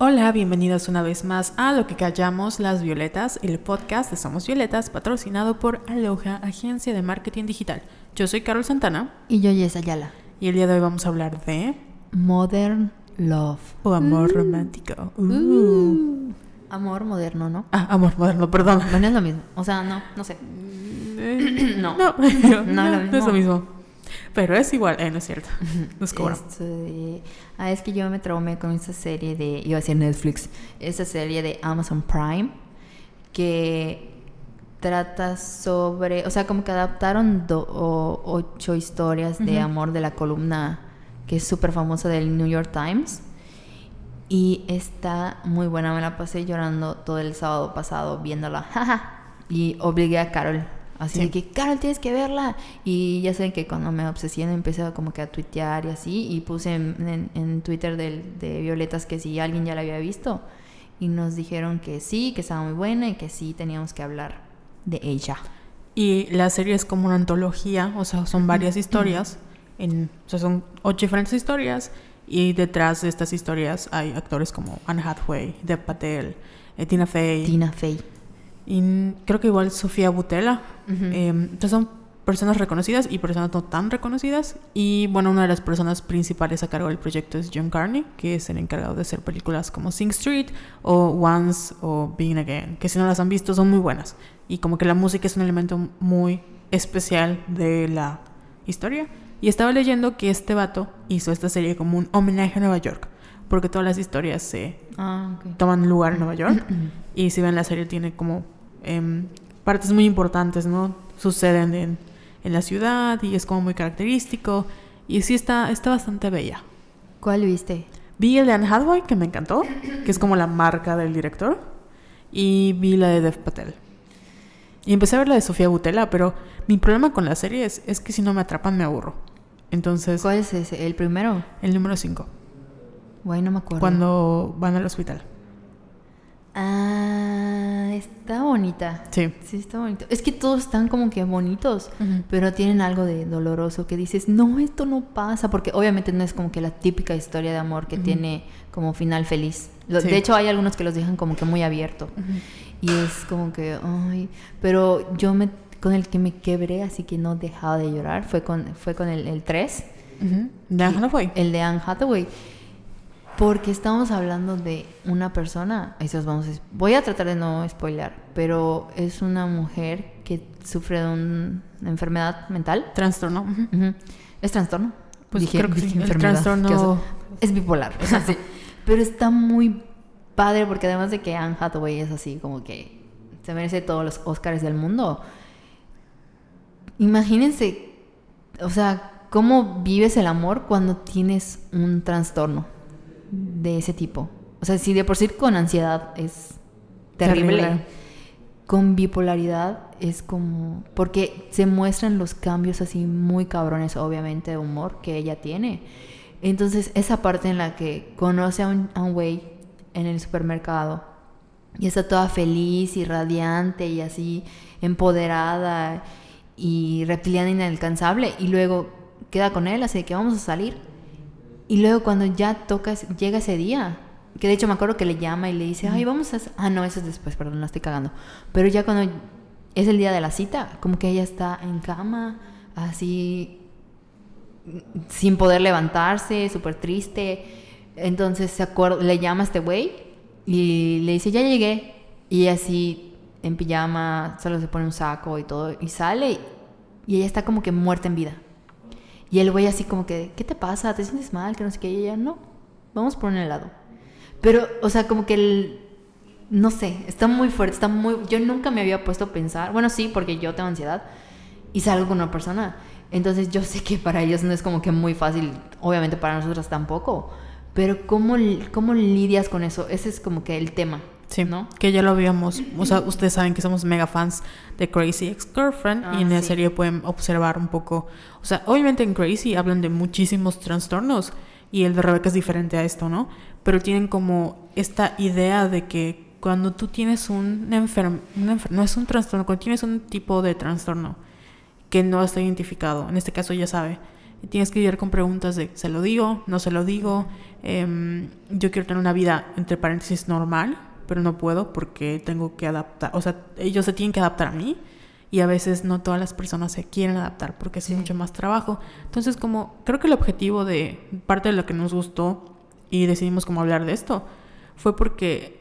Hola, bienvenidos una vez más a Lo que callamos las violetas, el podcast de Somos Violetas, patrocinado por Aloha, agencia de marketing digital. Yo soy Carol Santana. Y yo, Yes Ayala. Y el día de hoy vamos a hablar de... Modern Love. O amor romántico. Uh. Uh. Amor moderno, ¿no? Ah, amor moderno, perdón. Bueno, es lo mismo. O sea, no, no sé. no. No, No, es lo no es lo mismo. Pero es igual, eh, no es cierto. Nos cobran. Este, ah, es que yo me traumé con esta serie de, iba a decir Netflix, esta serie de Amazon Prime que trata sobre, o sea, como que adaptaron do- o- ocho historias de Ujú. amor de la columna que es súper famosa del New York Times. Y está muy buena, me la pasé llorando todo el sábado pasado viéndola. y obligué a Carol. Así Sí. de que, Carol, tienes que verla. Y ya saben que cuando me obsesiono empecé como que a tuitear y así. Y puse en, en- en Twitter del- de Violetas que si alguien ya la había visto. Y nos dijeron que sí, que estaba muy buena y que sí teníamos que hablar de ella. Y la serie es como una antología, o sea, son varias historias. En, o sea, son ocho diferentes historias. Y detrás de estas historias hay actores como Anne Hathaway, Dev Patel, eh, Tina Fey. Tina Fey. Y creo que igual Sofía Butela. Ujú. Eh, entonces son personas reconocidas y personas no tan reconocidas. Y bueno, una de las personas principales a cargo del proyecto es John Carney, que es el encargado de hacer películas como Sing Street o Once o Begin Again, que si no las han visto son muy buenas. Y como que la música es un elemento muy especial de la historia. Y estaba leyendo que este vato hizo esta serie como un homenaje a Nueva York, porque todas las historias se Ah, ok. toman lugar en Nueva York. Y si ven la serie tiene como em, partes muy importantes, ¿no? Suceden en, en la ciudad y es como muy característico. Y sí está, está bastante bella. ¿Cuál viste? Vi el de Anne Hathaway, que me encantó, que es como la marca del director. Y vi la de Dev Patel. Y empecé a ver la de Sofía Butela, pero mi problema con la serie es, es que si no me atrapan me aburro. Entonces, ¿Cuál es ese? ¿El primero? el número 5, Güey, no me acuerdo. cuando van al hospital. Ah, está bonita. Sí. Sí, está bonito. Es que todos están como que bonitos, pero tienen algo de doloroso que dices, no, esto no pasa, porque obviamente no es como que la típica historia de amor que tiene como final feliz. Sí. De hecho, hay algunos que los dejan como que muy abierto. Y es como que, ay, pero yo me, con el que me quebré, así que no dejaba de llorar, fue con, fue con el, el 3. Ujú. De Anne Hathaway. El de Anne Hathaway. Porque estamos hablando de una persona, ahí se los vamos a, voy a tratar de no spoiler, pero es una mujer que sufre de un- una enfermedad mental. Trastorno. ¿Es trastorno? Pues creo que sí, el enfermedad. trastorno-. Es bipolar. o sea, sí. Pero está muy padre porque además de que Anne Hathaway es así como que se merece todos los Oscars del mundo. Imagínense, o sea, cómo vives el amor cuando tienes un trastorno de ese tipo. O sea, si de por sí con ansiedad es terrible, Terrible. con bipolaridad es como... Porque se muestran los cambios así muy cabrones, obviamente, de humor que ella tiene. Entonces, esa parte en la que conoce a un, a un güey en el supermercado y está toda feliz y radiante y así empoderada y reptiliana inalcanzable y luego queda con él, así de que vamos a salir. Y luego cuando ya toca, llega ese día, que de hecho me acuerdo que le llama y le dice, ay, vamos a... Ah, no, eso es después, perdón, la estoy cagando. Pero ya cuando es el día de la cita, como que ella está en cama, así, sin poder levantarse, súper triste. Entonces se acuerda, le llama a este güey y le dice, ya llegué. Y así, en pijama, solo se pone un saco y todo, y sale y ella está como que muerta en vida. Y el güey así como que, ¿qué te pasa? ¿Te sientes mal? Que no sé qué. Y ella, no, vamos por un helado. Pero, o sea, como que el... No sé, está muy fuerte, está muy... Yo nunca me había puesto a pensar, bueno, sí, porque yo tengo ansiedad y salgo con una persona. Entonces yo sé que para ellos no es como que muy fácil, obviamente para nosotros tampoco. Pero ¿cómo, cómo lidias con eso? Ese es como que el tema. Sí, ¿no? Que ya lo habíamos, o sea, ustedes saben que somos mega fans de Crazy Ex-Girlfriend Ah, y en la sí. serie pueden observar un poco, o sea, obviamente en Crazy hablan de muchísimos trastornos y el de Rebecca es diferente a esto, ¿no? Pero tienen como esta idea de que cuando tú tienes un enfermo, no es un trastorno, cuando tienes un tipo de trastorno que no está identificado, en este caso ya sabe, Y tienes que lidiar con preguntas de, ¿se lo digo? ¿No se lo digo? Em, yo quiero tener una vida, entre paréntesis, normal, pero no puedo porque tengo que adaptar, o sea, ellos se tienen que adaptar a mí y a veces no todas las personas se quieren adaptar porque es mucho más trabajo. Entonces, como creo que el objetivo de parte de lo que nos gustó y decidimos como hablar de esto fue porque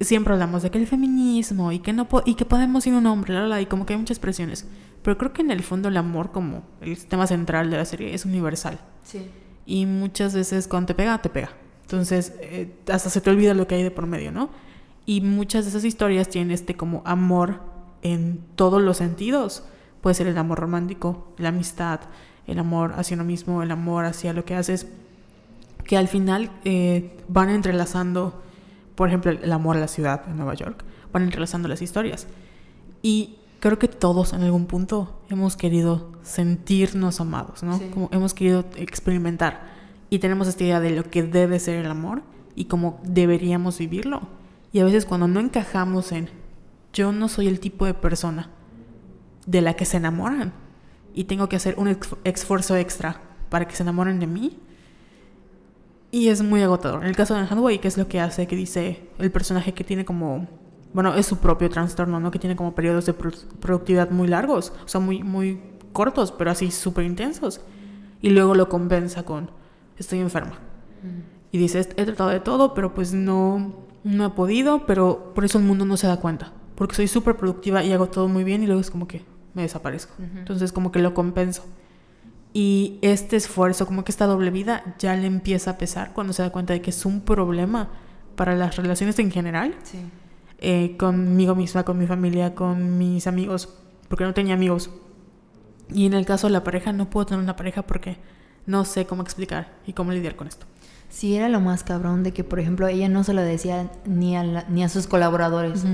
siempre hablamos de que el feminismo y que no y que podemos ir un hombre, la, la, y como que hay muchas presiones. Pero creo que en el fondo el amor como el tema central de la serie es universal. Sí. Y muchas veces cuando te pega, te pega. Entonces, eh, hasta se te olvida lo que hay de por medio, ¿no? Y muchas de esas historias tienen este como amor en todos los sentidos. Puede ser el amor romántico, la amistad, el amor hacia uno mismo, el amor hacia lo que haces, que al final eh, van entrelazando, por ejemplo, el amor a la ciudad de Nueva York, van entrelazando las historias. Y creo que todos en algún punto hemos querido sentirnos amados, ¿no? Como hemos querido experimentar y tenemos esta idea de lo que debe ser el amor y cómo deberíamos vivirlo. Y a veces cuando no encajamos en yo no soy el tipo de persona de la que se enamoran y tengo que hacer un esfuerzo extra para que se enamoren de mí. Y es muy agotador. En el caso de Hathaway, ¿qué es lo que hace? Que dice el personaje que tiene como, bueno, es su propio trastorno, ¿no? Que tiene como periodos de productividad muy largos, o sea, muy, muy cortos, pero así súper intensos. Y luego lo compensa con, estoy enferma. Y dice, he tratado de todo, pero pues no, no he podido, pero por eso el mundo no se da cuenta porque soy súper productiva y hago todo muy bien y luego es como que me desaparezco. Entonces como que lo compenso. Y este esfuerzo, como que esta doble vida ya le empieza a pesar cuando se da cuenta de que es un problema para las relaciones en general. Sí. Eh, conmigo misma, con mi familia, con mis amigos, porque no tenía amigos. Y en el caso de la pareja, no puedo tener una pareja porque no sé cómo explicar y cómo lidiar con esto. Sí, era lo más cabrón de que, por ejemplo, ella no se lo decía ni a, ni a sus colaboradores.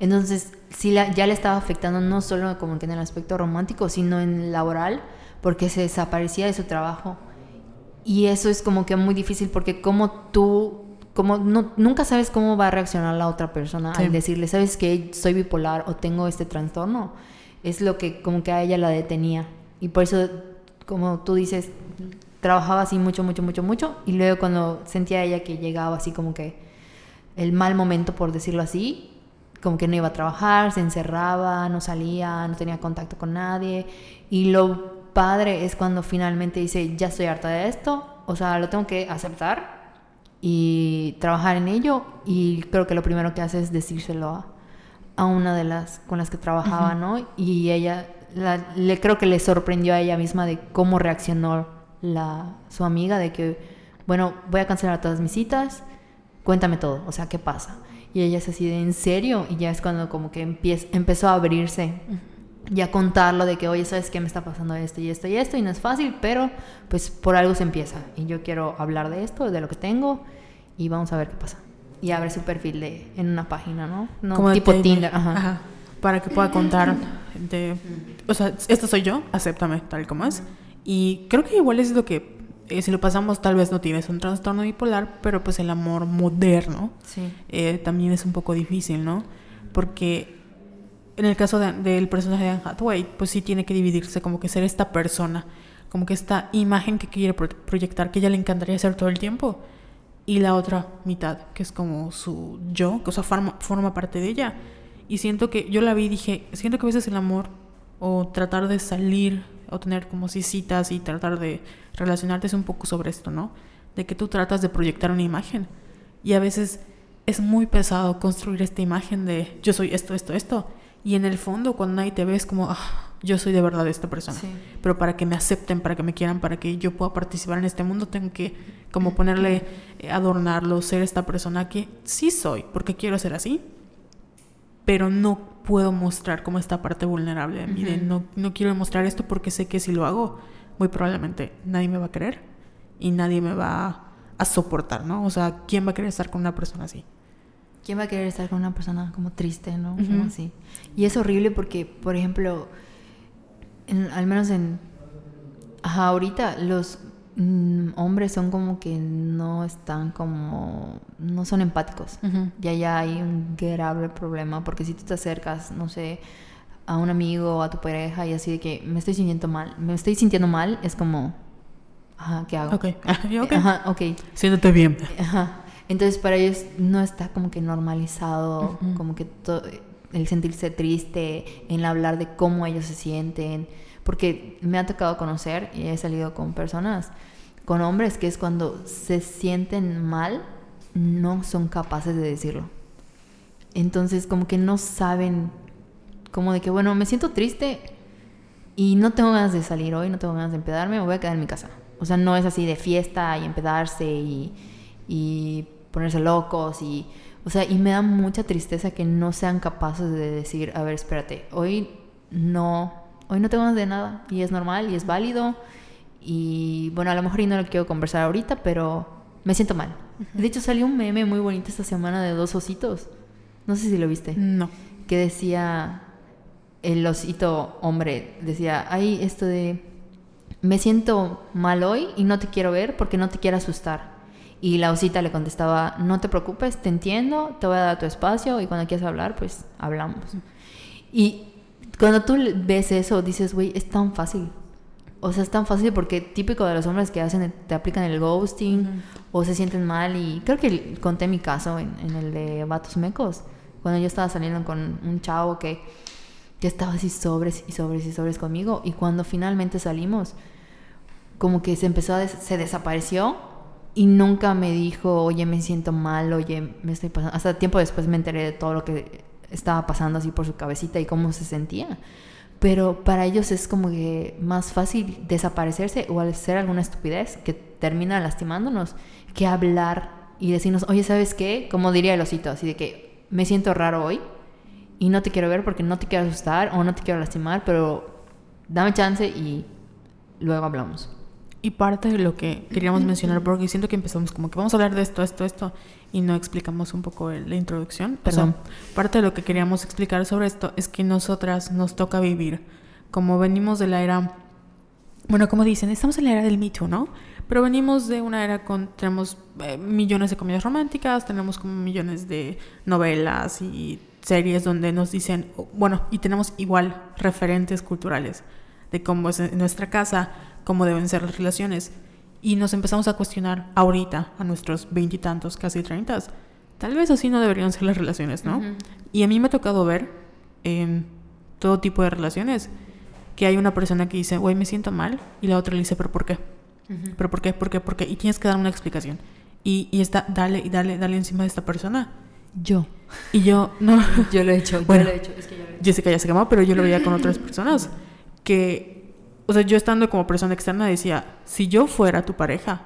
Entonces, sí ya le estaba afectando no solo como que en el aspecto romántico, sino en el laboral, porque se desaparecía de su trabajo. Y eso es como que muy difícil porque como tú, como no, nunca sabes cómo va a reaccionar la otra persona al decirle, sabes que soy bipolar o tengo este trastorno. Es lo que como que a ella la detenía. Y por eso, como tú dices, trabajaba así mucho, mucho, mucho, mucho. Y luego cuando sentía ella que llegaba así como que el mal momento, por decirlo así, como que no iba a trabajar, se encerraba, no salía, no tenía contacto con nadie. Y lo padre es cuando finalmente dice, ya estoy harta de esto, o sea, lo tengo que aceptar y trabajar en ello. Y creo que lo primero que hace es decírselo a, una de las con las que trabajaba, ¿no? Y ella, le, creo que le sorprendió a ella misma de cómo reaccionó la, su amiga, de que, bueno, voy a cancelar todas mis citas, cuéntame todo, o sea, ¿qué pasa? Y ella es así de, ¿en serio? Y ya es cuando como que empieza, empezó a abrirse y a contarlo de que, oye, ¿sabes qué me está pasando esto y esto y esto? Y no es fácil, pero pues por algo se empieza. Y yo quiero hablar de esto, de lo que tengo, y vamos a ver qué pasa. Y abre su perfil de, en una página, ¿no? no como tipo Tinder. Ajá. Para que pueda contar de, o sea, esto soy yo, acéptame tal como es. Y creo que igual es lo que eh, si lo pasamos tal vez no tienes un trastorno bipolar, pero pues el amor moderno eh, también es un poco difícil, ¿no? Porque en el caso del personaje de Anne Hathaway, pues sí tiene que dividirse como que ser esta persona, como que esta imagen que quiere proyectar, que ella le encantaría ser todo el tiempo, y la otra mitad, que es como su yo, que o sea, forma, forma parte de ella. Y siento que yo la vi y dije, siento que a veces el amor o tratar de salir o tener como si citas y tratar de relacionarte es un poco sobre esto, ¿no? De que tú tratas de proyectar una imagen y a veces es muy pesado construir esta imagen de yo soy esto, esto, esto. Y en el fondo, cuando nadie te ve, es como, ah, yo soy de verdad esta persona. Pero para que me acepten, para que me quieran, para que yo pueda participar en este mundo, tengo que como ponerle, eh, adornarlo, ser esta persona que sí soy, porque quiero ser así. Pero no puedo mostrar como esta parte vulnerable de mí. no, no quiero mostrar esto porque sé que si lo hago, muy probablemente nadie me va a querer y nadie me va a soportar, ¿no? O sea, ¿quién va a querer estar con una persona así? ¿Quién va a querer estar con una persona como triste, ¿no? Como así. Y es horrible porque, por ejemplo, al menos en... Ajá, ahorita los mm, hombres son como que no están como... no son empáticos. Y allá hay un grave problema porque si tú te acercas, no sé, a un amigo o a tu pareja y así de que me estoy sintiendo mal, me estoy sintiendo mal, es como Ajá, ¿qué hago? Ok, ok. Ajá, ok. Siéntate bien. Ajá. Entonces para ellos no está como que normalizado, como que el sentirse triste, en hablar de cómo ellos se sienten, porque me ha tocado conocer y he salido con personas, con hombres, que es cuando se sienten mal, no son capaces de decirlo. Entonces como que no saben, como de que, bueno, me siento triste y no tengo ganas de salir hoy, no tengo ganas de empedarme, me voy a quedar en mi casa. O sea, no es así de fiesta y empedarse y, y ponerse locos y... O sea, y me da mucha tristeza que no sean capaces de decir, a ver, espérate, hoy no, hoy no tengo ganas de nada y es normal y es válido y bueno, a lo mejor y no lo quiero conversar ahorita, pero me siento mal. De hecho, salió un meme muy bonito esta semana de dos ositos. No sé si lo viste No. que decía el osito hombre, decía, ay, esto de, me siento mal hoy y no te quiero ver porque no te quiero asustar. Y la osita le contestaba, no te preocupes, te entiendo, te voy a dar tu espacio y cuando quieras hablar, pues hablamos. Y cuando tú ves eso, dices, güey, es tan fácil. O sea, es tan fácil porque típico de los hombres que hacen, te aplican el ghosting o se sienten mal. Y creo que conté mi caso en, en el de Vatos Mecos, cuando yo estaba saliendo con un chavo que, que estaba así sobres y sobres y sobres conmigo. Y cuando finalmente salimos, como que se empezó a des- se desapareció y nunca me dijo, oye, me siento mal, oye, me estoy pasando. Hasta tiempo después me enteré de todo lo que estaba pasando así por su cabecita y cómo se sentía. Pero para ellos es como que más fácil desaparecerse o hacer alguna estupidez que termina lastimándonos que hablar y decirnos, oye, ¿sabes qué? Como diría el osito, así de que me siento raro hoy y no te quiero ver porque no te quiero asustar o no te quiero lastimar, pero dame chance y luego hablamos. Y parte de lo que queríamos mencionar, porque siento que empezamos como que vamos a hablar de esto, esto, esto, y no explicamos un poco la introducción. O sea, Perdón. parte de lo que queríamos explicar sobre esto es que nosotras nos toca vivir, como venimos de la era, bueno, como dicen, estamos en la era del Me Too, ¿no? Pero venimos de una era con, tenemos eh, millones de comedias románticas, tenemos como millones de novelas y series donde nos dicen, bueno, y tenemos igual referentes culturales de cómo es en nuestra casa, cómo deben ser las relaciones. Y nos empezamos a cuestionar ahorita, a nuestros veintitantos, casi treintas, tal vez así no deberían ser las relaciones, ¿no? Y a mí me ha tocado ver en todo tipo de relaciones que hay una persona que dice, güey, me siento mal, y la otra le dice, pero ¿por qué? ¿Pero por qué? ¿Por qué? ¿Por qué? Y tienes que dar una explicación. Y, y está, dale, y dale, dale encima de esta persona. Yo. Y yo, no, Yo lo he hecho, Bueno. yo lo he hecho. Es que yo lo he hecho. Jessica ya se quemó, pero yo lo veía con otras personas. Que, o sea, yo estando como persona externa decía, si yo fuera tu pareja,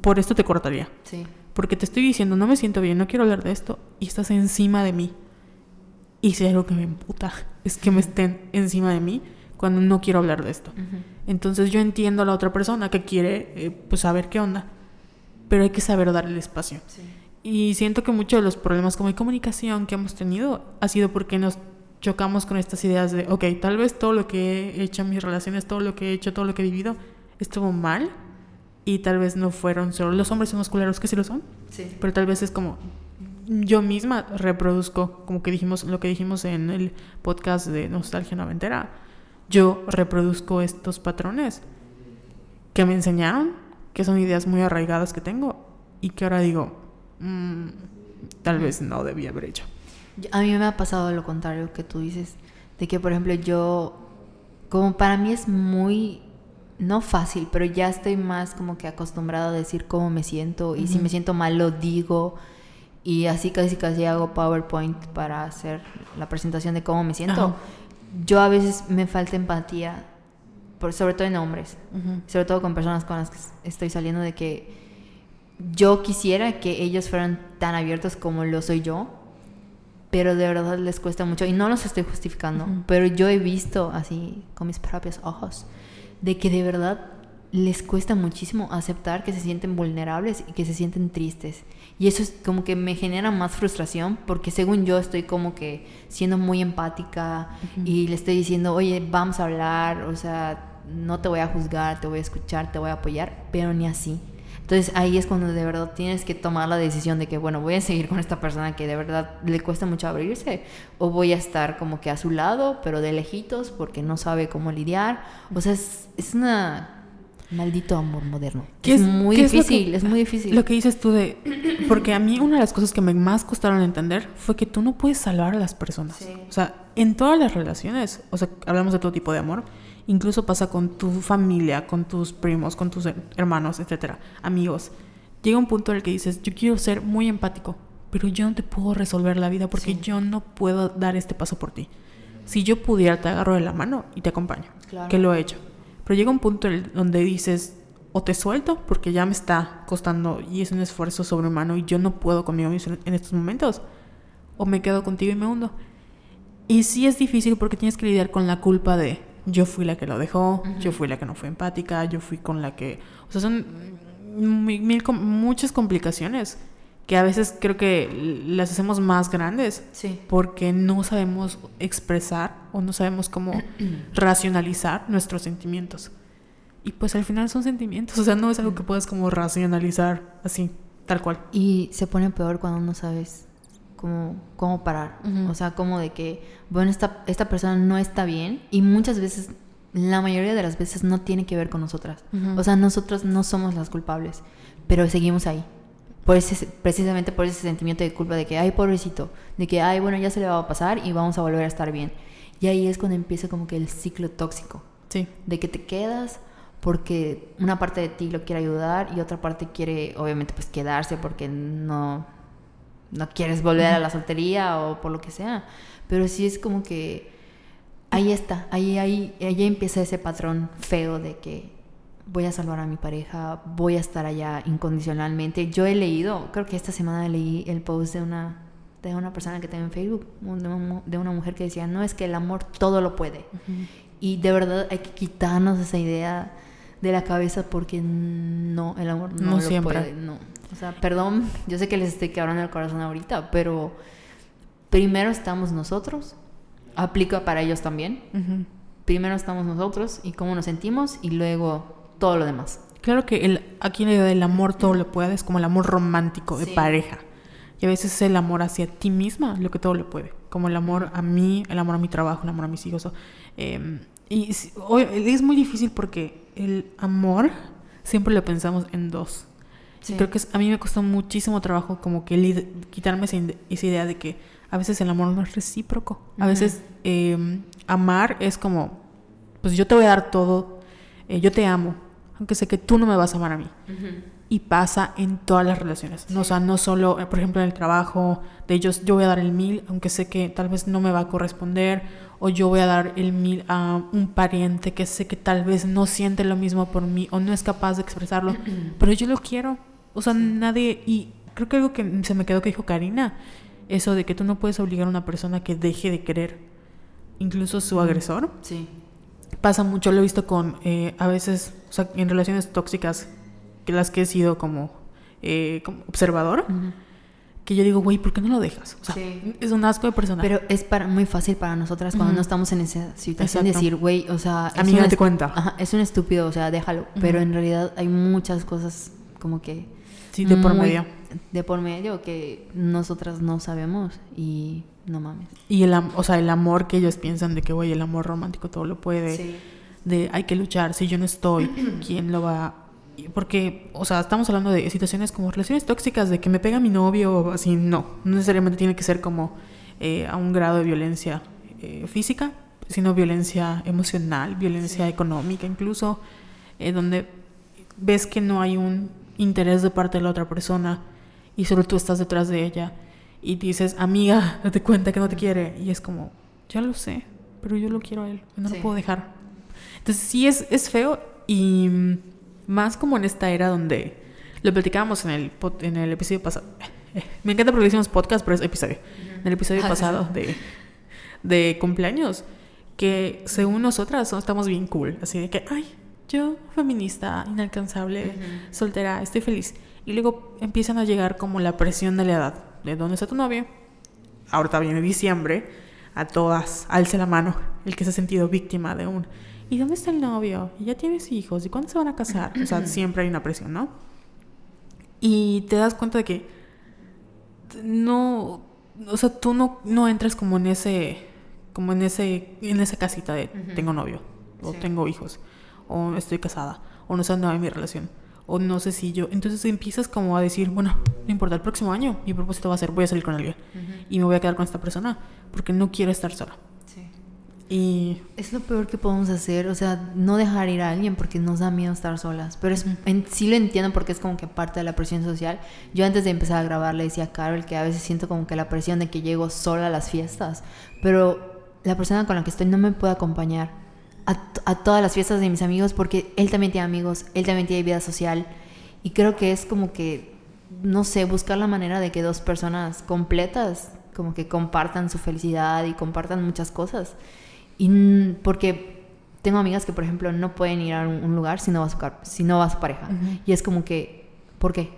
por esto te cortaría. Sí. Porque te estoy diciendo, no me siento bien, no quiero hablar de esto, y estás encima de mí. Y si hay algo que me emputa, es que me estén encima de mí cuando no quiero hablar de esto. Entonces yo entiendo a la otra persona que quiere, eh, pues, saber qué onda, pero hay que saber dar el espacio. Sí. Y siento que muchos de los problemas como de comunicación que hemos tenido ha sido porque nos chocamos con estas ideas de, ok, tal vez todo lo que he hecho en mis relaciones, todo lo que he hecho, todo lo que he vivido, estuvo mal y tal vez no fueron solo los hombres son los culeros que sí lo son, Sí. pero tal vez es como yo misma reproduzco, como que dijimos, lo que dijimos en el podcast de Nostalgia Noventera, yo reproduzco estos patrones que me enseñaron, que son ideas muy arraigadas que tengo y que ahora digo, "Mm, tal vez no debía haber hecho. A mí me ha pasado lo contrario que tú dices, de que por ejemplo yo, como para mí es muy, no fácil, pero ya estoy más como que acostumbrada a decir cómo me siento y si Ujú. me siento mal lo digo y así casi casi hago PowerPoint para hacer la presentación de cómo me siento. Ajá. Yo a veces me falta empatía, por, sobre todo en hombres, sobre todo con personas con las que estoy saliendo, de que yo quisiera que ellos fueran tan abiertos como lo soy yo, pero de verdad les cuesta mucho y no los estoy justificando, pero yo he visto así con mis propios ojos de que de verdad les cuesta muchísimo aceptar que se sienten vulnerables y que se sienten tristes. Y eso es como que me genera más frustración porque según yo estoy como que siendo muy empática y le estoy diciendo, oye, vamos a hablar, o sea, no te voy a juzgar, te voy a escuchar, te voy a apoyar, pero ni así. Entonces ahí es cuando de verdad tienes que tomar la decisión de que, bueno, voy a seguir con esta persona que de verdad le cuesta mucho abrirse o voy a estar como que a su lado, pero de lejitos porque no sabe cómo lidiar. O sea, es, es una... Maldito amor moderno. ¿Qué es, es- muy qué es difícil, que- es muy difícil. Lo que dices tú de... Porque a mí una de las cosas que me más costaron entender fue que tú no puedes salvar a las personas. Sí. O sea, en todas las relaciones, o sea, hablamos de todo tipo de amor, incluso pasa con tu familia, con tus primos, con tus her- hermanos, etcétera, amigos. Llega un punto en el que dices, yo quiero ser muy empático, pero yo no te puedo resolver la vida porque Sí. yo no puedo dar este paso por ti. Si yo pudiera, te agarro de la mano y te acompaño. Claro. Que lo he hecho. Pero llega un punto donde dices, o te suelto porque ya me está costando y es un esfuerzo sobrehumano y yo no puedo conmigo mismo en estos momentos, o me quedo contigo y me hundo. Y sí es difícil porque tienes que lidiar con la culpa de yo fui la que lo dejó, yo fui la que no fue empática, yo fui con la que... O sea, son mi- mil com- muchas complicaciones que a veces creo que las hacemos más grandes Sí. porque no sabemos expresar o no sabemos cómo racionalizar nuestros sentimientos. Y pues al final son sentimientos, o sea, no es algo que puedas como racionalizar así, tal cual. Y se pone peor cuando no sabes cómo, cómo parar. Ujú. O sea, como de que, bueno, esta, esta persona no está bien y muchas veces, la mayoría de las veces no tiene que ver con nosotras. Ujú. O sea, nosotros no somos las culpables, pero seguimos ahí. Por ese, precisamente por ese sentimiento de culpa de que, ay, pobrecito, de que, ay, bueno, ya se le va a pasar y vamos a volver a estar bien. Y ahí es cuando empieza como que el ciclo tóxico Sí. de que te quedas porque una parte de ti lo quiere ayudar y otra parte quiere obviamente pues quedarse porque no no quieres volver a la soltería o por lo que sea pero sí es como que ahí está ahí ahí ahí empieza ese patrón feo de que voy a salvar a mi pareja voy a estar allá incondicionalmente yo he leído creo que esta semana leí el post de una de una persona que tengo en Facebook un- de una, de una mujer que decía no es que el amor todo lo puede y de verdad hay que quitarnos esa idea de la cabeza porque no, el amor no, No lo siempre. puede. No. O sea, perdón, yo sé que les estoy quebrando el corazón ahorita, pero primero estamos nosotros, aplica para ellos también. Primero estamos nosotros y cómo nos sentimos y luego todo lo demás. Claro que el, aquí la idea del amor todo lo puede es como el amor romántico de Sí. pareja. Y a veces es el amor hacia ti misma lo que todo lo puede. Como el amor a mí, el amor a mi trabajo, el amor a mis hijos. o, eh, y es muy difícil porque el amor siempre lo pensamos en dos. Y creo que a mí me costó muchísimo trabajo como que quitarme esa, esa idea de que a veces el amor no es recíproco. A Ujú. veces eh, amar es como, pues yo te voy a dar todo, eh, yo te amo, aunque sé que tú no me vas a amar a mí. Y pasa en todas las relaciones. No, o sea, no solo, eh, por ejemplo, en el trabajo, de ellos yo voy a dar el mil, aunque sé que tal vez no me va a corresponder, o yo voy a dar el mil a un pariente que sé que tal vez no siente lo mismo por mí o no es capaz de expresarlo, pero yo lo quiero. O sea, nadie, y creo que algo que se me quedó que dijo Karina, eso de que tú no puedes obligar a una persona que deje de querer, incluso su agresor Sí. pasa mucho, lo he visto con, eh, a veces, o sea, en relaciones tóxicas, que las que he sido como, eh, como observador, que yo digo, güey, ¿por qué no lo dejas? O sea, Sí. es un asco de persona. Pero es para, muy fácil para nosotras cuando no estamos en esa situación Exacto. decir, güey, o sea, es Amiga, un date est- cuenta. Ajá, es un estúpido, o sea, déjalo. Pero en realidad hay muchas cosas como que sí, de por medio. de por medio que nosotras no sabemos y no mames. Y el, am- o sea, el amor que ellos piensan de que, güey, el amor romántico todo lo puede, de hay que luchar, si yo no estoy, ¿quién lo va Porque, o sea, estamos hablando de situaciones como relaciones tóxicas, de que me pega mi novio, o así, no, no necesariamente tiene que ser como eh, a un grado de violencia eh, física, sino violencia emocional, violencia económica incluso, eh, donde ves que no hay un interés de parte de la otra persona y solo tú estás detrás de ella y dices, amiga, date cuenta que no te quiere. Y es como, ya lo sé, pero yo lo quiero a él, no Sí. lo puedo dejar. Entonces sí es, es feo y más como en esta era donde lo platicábamos en el, en el episodio pasado. Eh, Me encanta porque decimos podcast, pero es episodio. En el episodio Ah, pasado de, de cumpleaños, que según nosotras no estamos bien cool, así de que, ay, yo feminista, inalcanzable, soltera, estoy feliz. Y luego empiezan a llegar como la presión de la edad. ¿De dónde está tu novio? Ahorita viene diciembre, a todas, alce la mano, el que se ha sentido víctima de un... ¿Y dónde está el novio? ¿Y ya tienes hijos? ¿Y cuándo se van a casar? O sea, siempre hay una presión, ¿no? Y te das cuenta de que no, o sea, tú no, no entras como en ese, como en ese, en esa casita de Ujú. tengo novio, o Sí. tengo hijos, o estoy casada, o no sé dónde va mi relación, o no sé si yo. Entonces empiezas como a decir, bueno, no importa, el próximo año mi propósito va a ser, voy a salir con alguien y me voy a quedar con esta persona porque no quiero estar sola. Y es lo peor que podemos hacer, o sea, no dejar ir a alguien porque nos da miedo estar solas. Pero es, en, sí lo entiendo porque es como que parte de la presión social. Yo antes de empezar a grabar le decía a Carol que a veces siento como que la presión de que llego sola a las fiestas, pero la persona con la que estoy no me puede acompañar a, a todas las fiestas de mis amigos porque él también tiene amigos, él también tiene vida social. Y creo que es como que, no sé, buscar la manera de que dos personas completas como que compartan su felicidad y compartan muchas cosas. Y porque tengo amigas que, por ejemplo, no pueden ir a un lugar si no va a su, si no va su pareja. Y es como que, ¿por qué?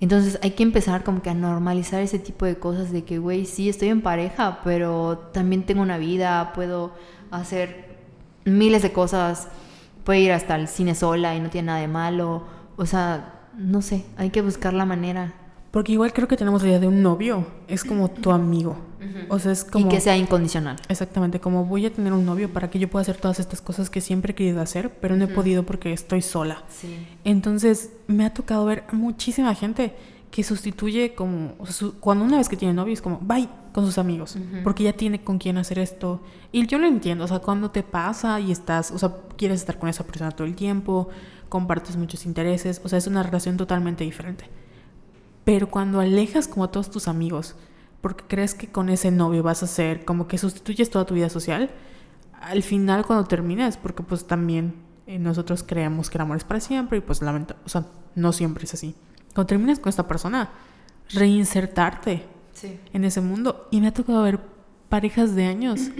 Entonces hay que empezar como que a normalizar ese tipo de cosas de que, güey, sí, estoy en pareja, pero también tengo una vida, puedo hacer miles de cosas, puedo ir hasta el cine sola y no tiene nada de malo. O sea, no sé, hay que buscar la manera. Porque igual creo que tenemos la idea de un novio, es como tu amigo. O sea, es como... Y que sea incondicional. Exactamente, como voy a tener un novio para que yo pueda hacer todas estas cosas que siempre he querido hacer, pero no he podido porque estoy sola. Sí. Entonces, me ha tocado ver muchísima gente que sustituye como... cuando una vez que tiene novio es como, bye, con sus amigos, porque ya tiene con quién hacer esto. Y yo lo entiendo, o sea, cuando te pasa y estás, o sea, quieres estar con esa persona todo el tiempo, compartes muchos intereses, o sea, es una relación totalmente diferente. Pero cuando alejas como a todos tus amigos, porque crees que con ese novio vas a ser como que sustituyes toda tu vida social, al final cuando terminas, porque pues también eh, nosotros creemos que el amor es para siempre y pues lamenta, o sea, no siempre es así. Cuando terminas con esta persona, reinsertarte en ese mundo. Y me ha tocado ver parejas de años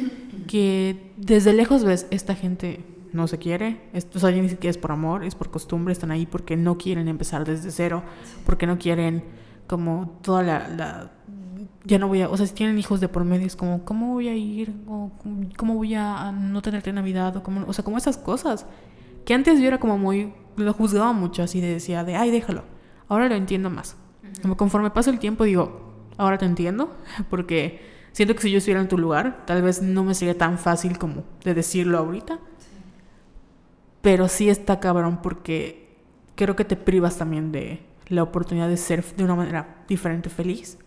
que desde lejos ves, esta gente no se quiere. Esto, o sea, ni siquiera es por amor, es por costumbre, están ahí porque no quieren empezar desde cero, porque no quieren como toda la, ya no voy a, o sea, si tienen hijos de por medio, es como, ¿cómo voy a ir? O, ¿Cómo voy a no tenerte Navidad? O, como, o sea, como esas cosas. Que antes yo era como muy, lo juzgaba mucho así, de decía, de, ay, déjalo. Ahora lo entiendo más. Como conforme pasa el tiempo, digo, ahora te entiendo, porque siento que si yo estuviera en tu lugar, tal vez no me sería tan fácil como de decirlo ahorita. Pero sí está cabrón porque creo que te privas también de la oportunidad de ser de una manera diferente feliz,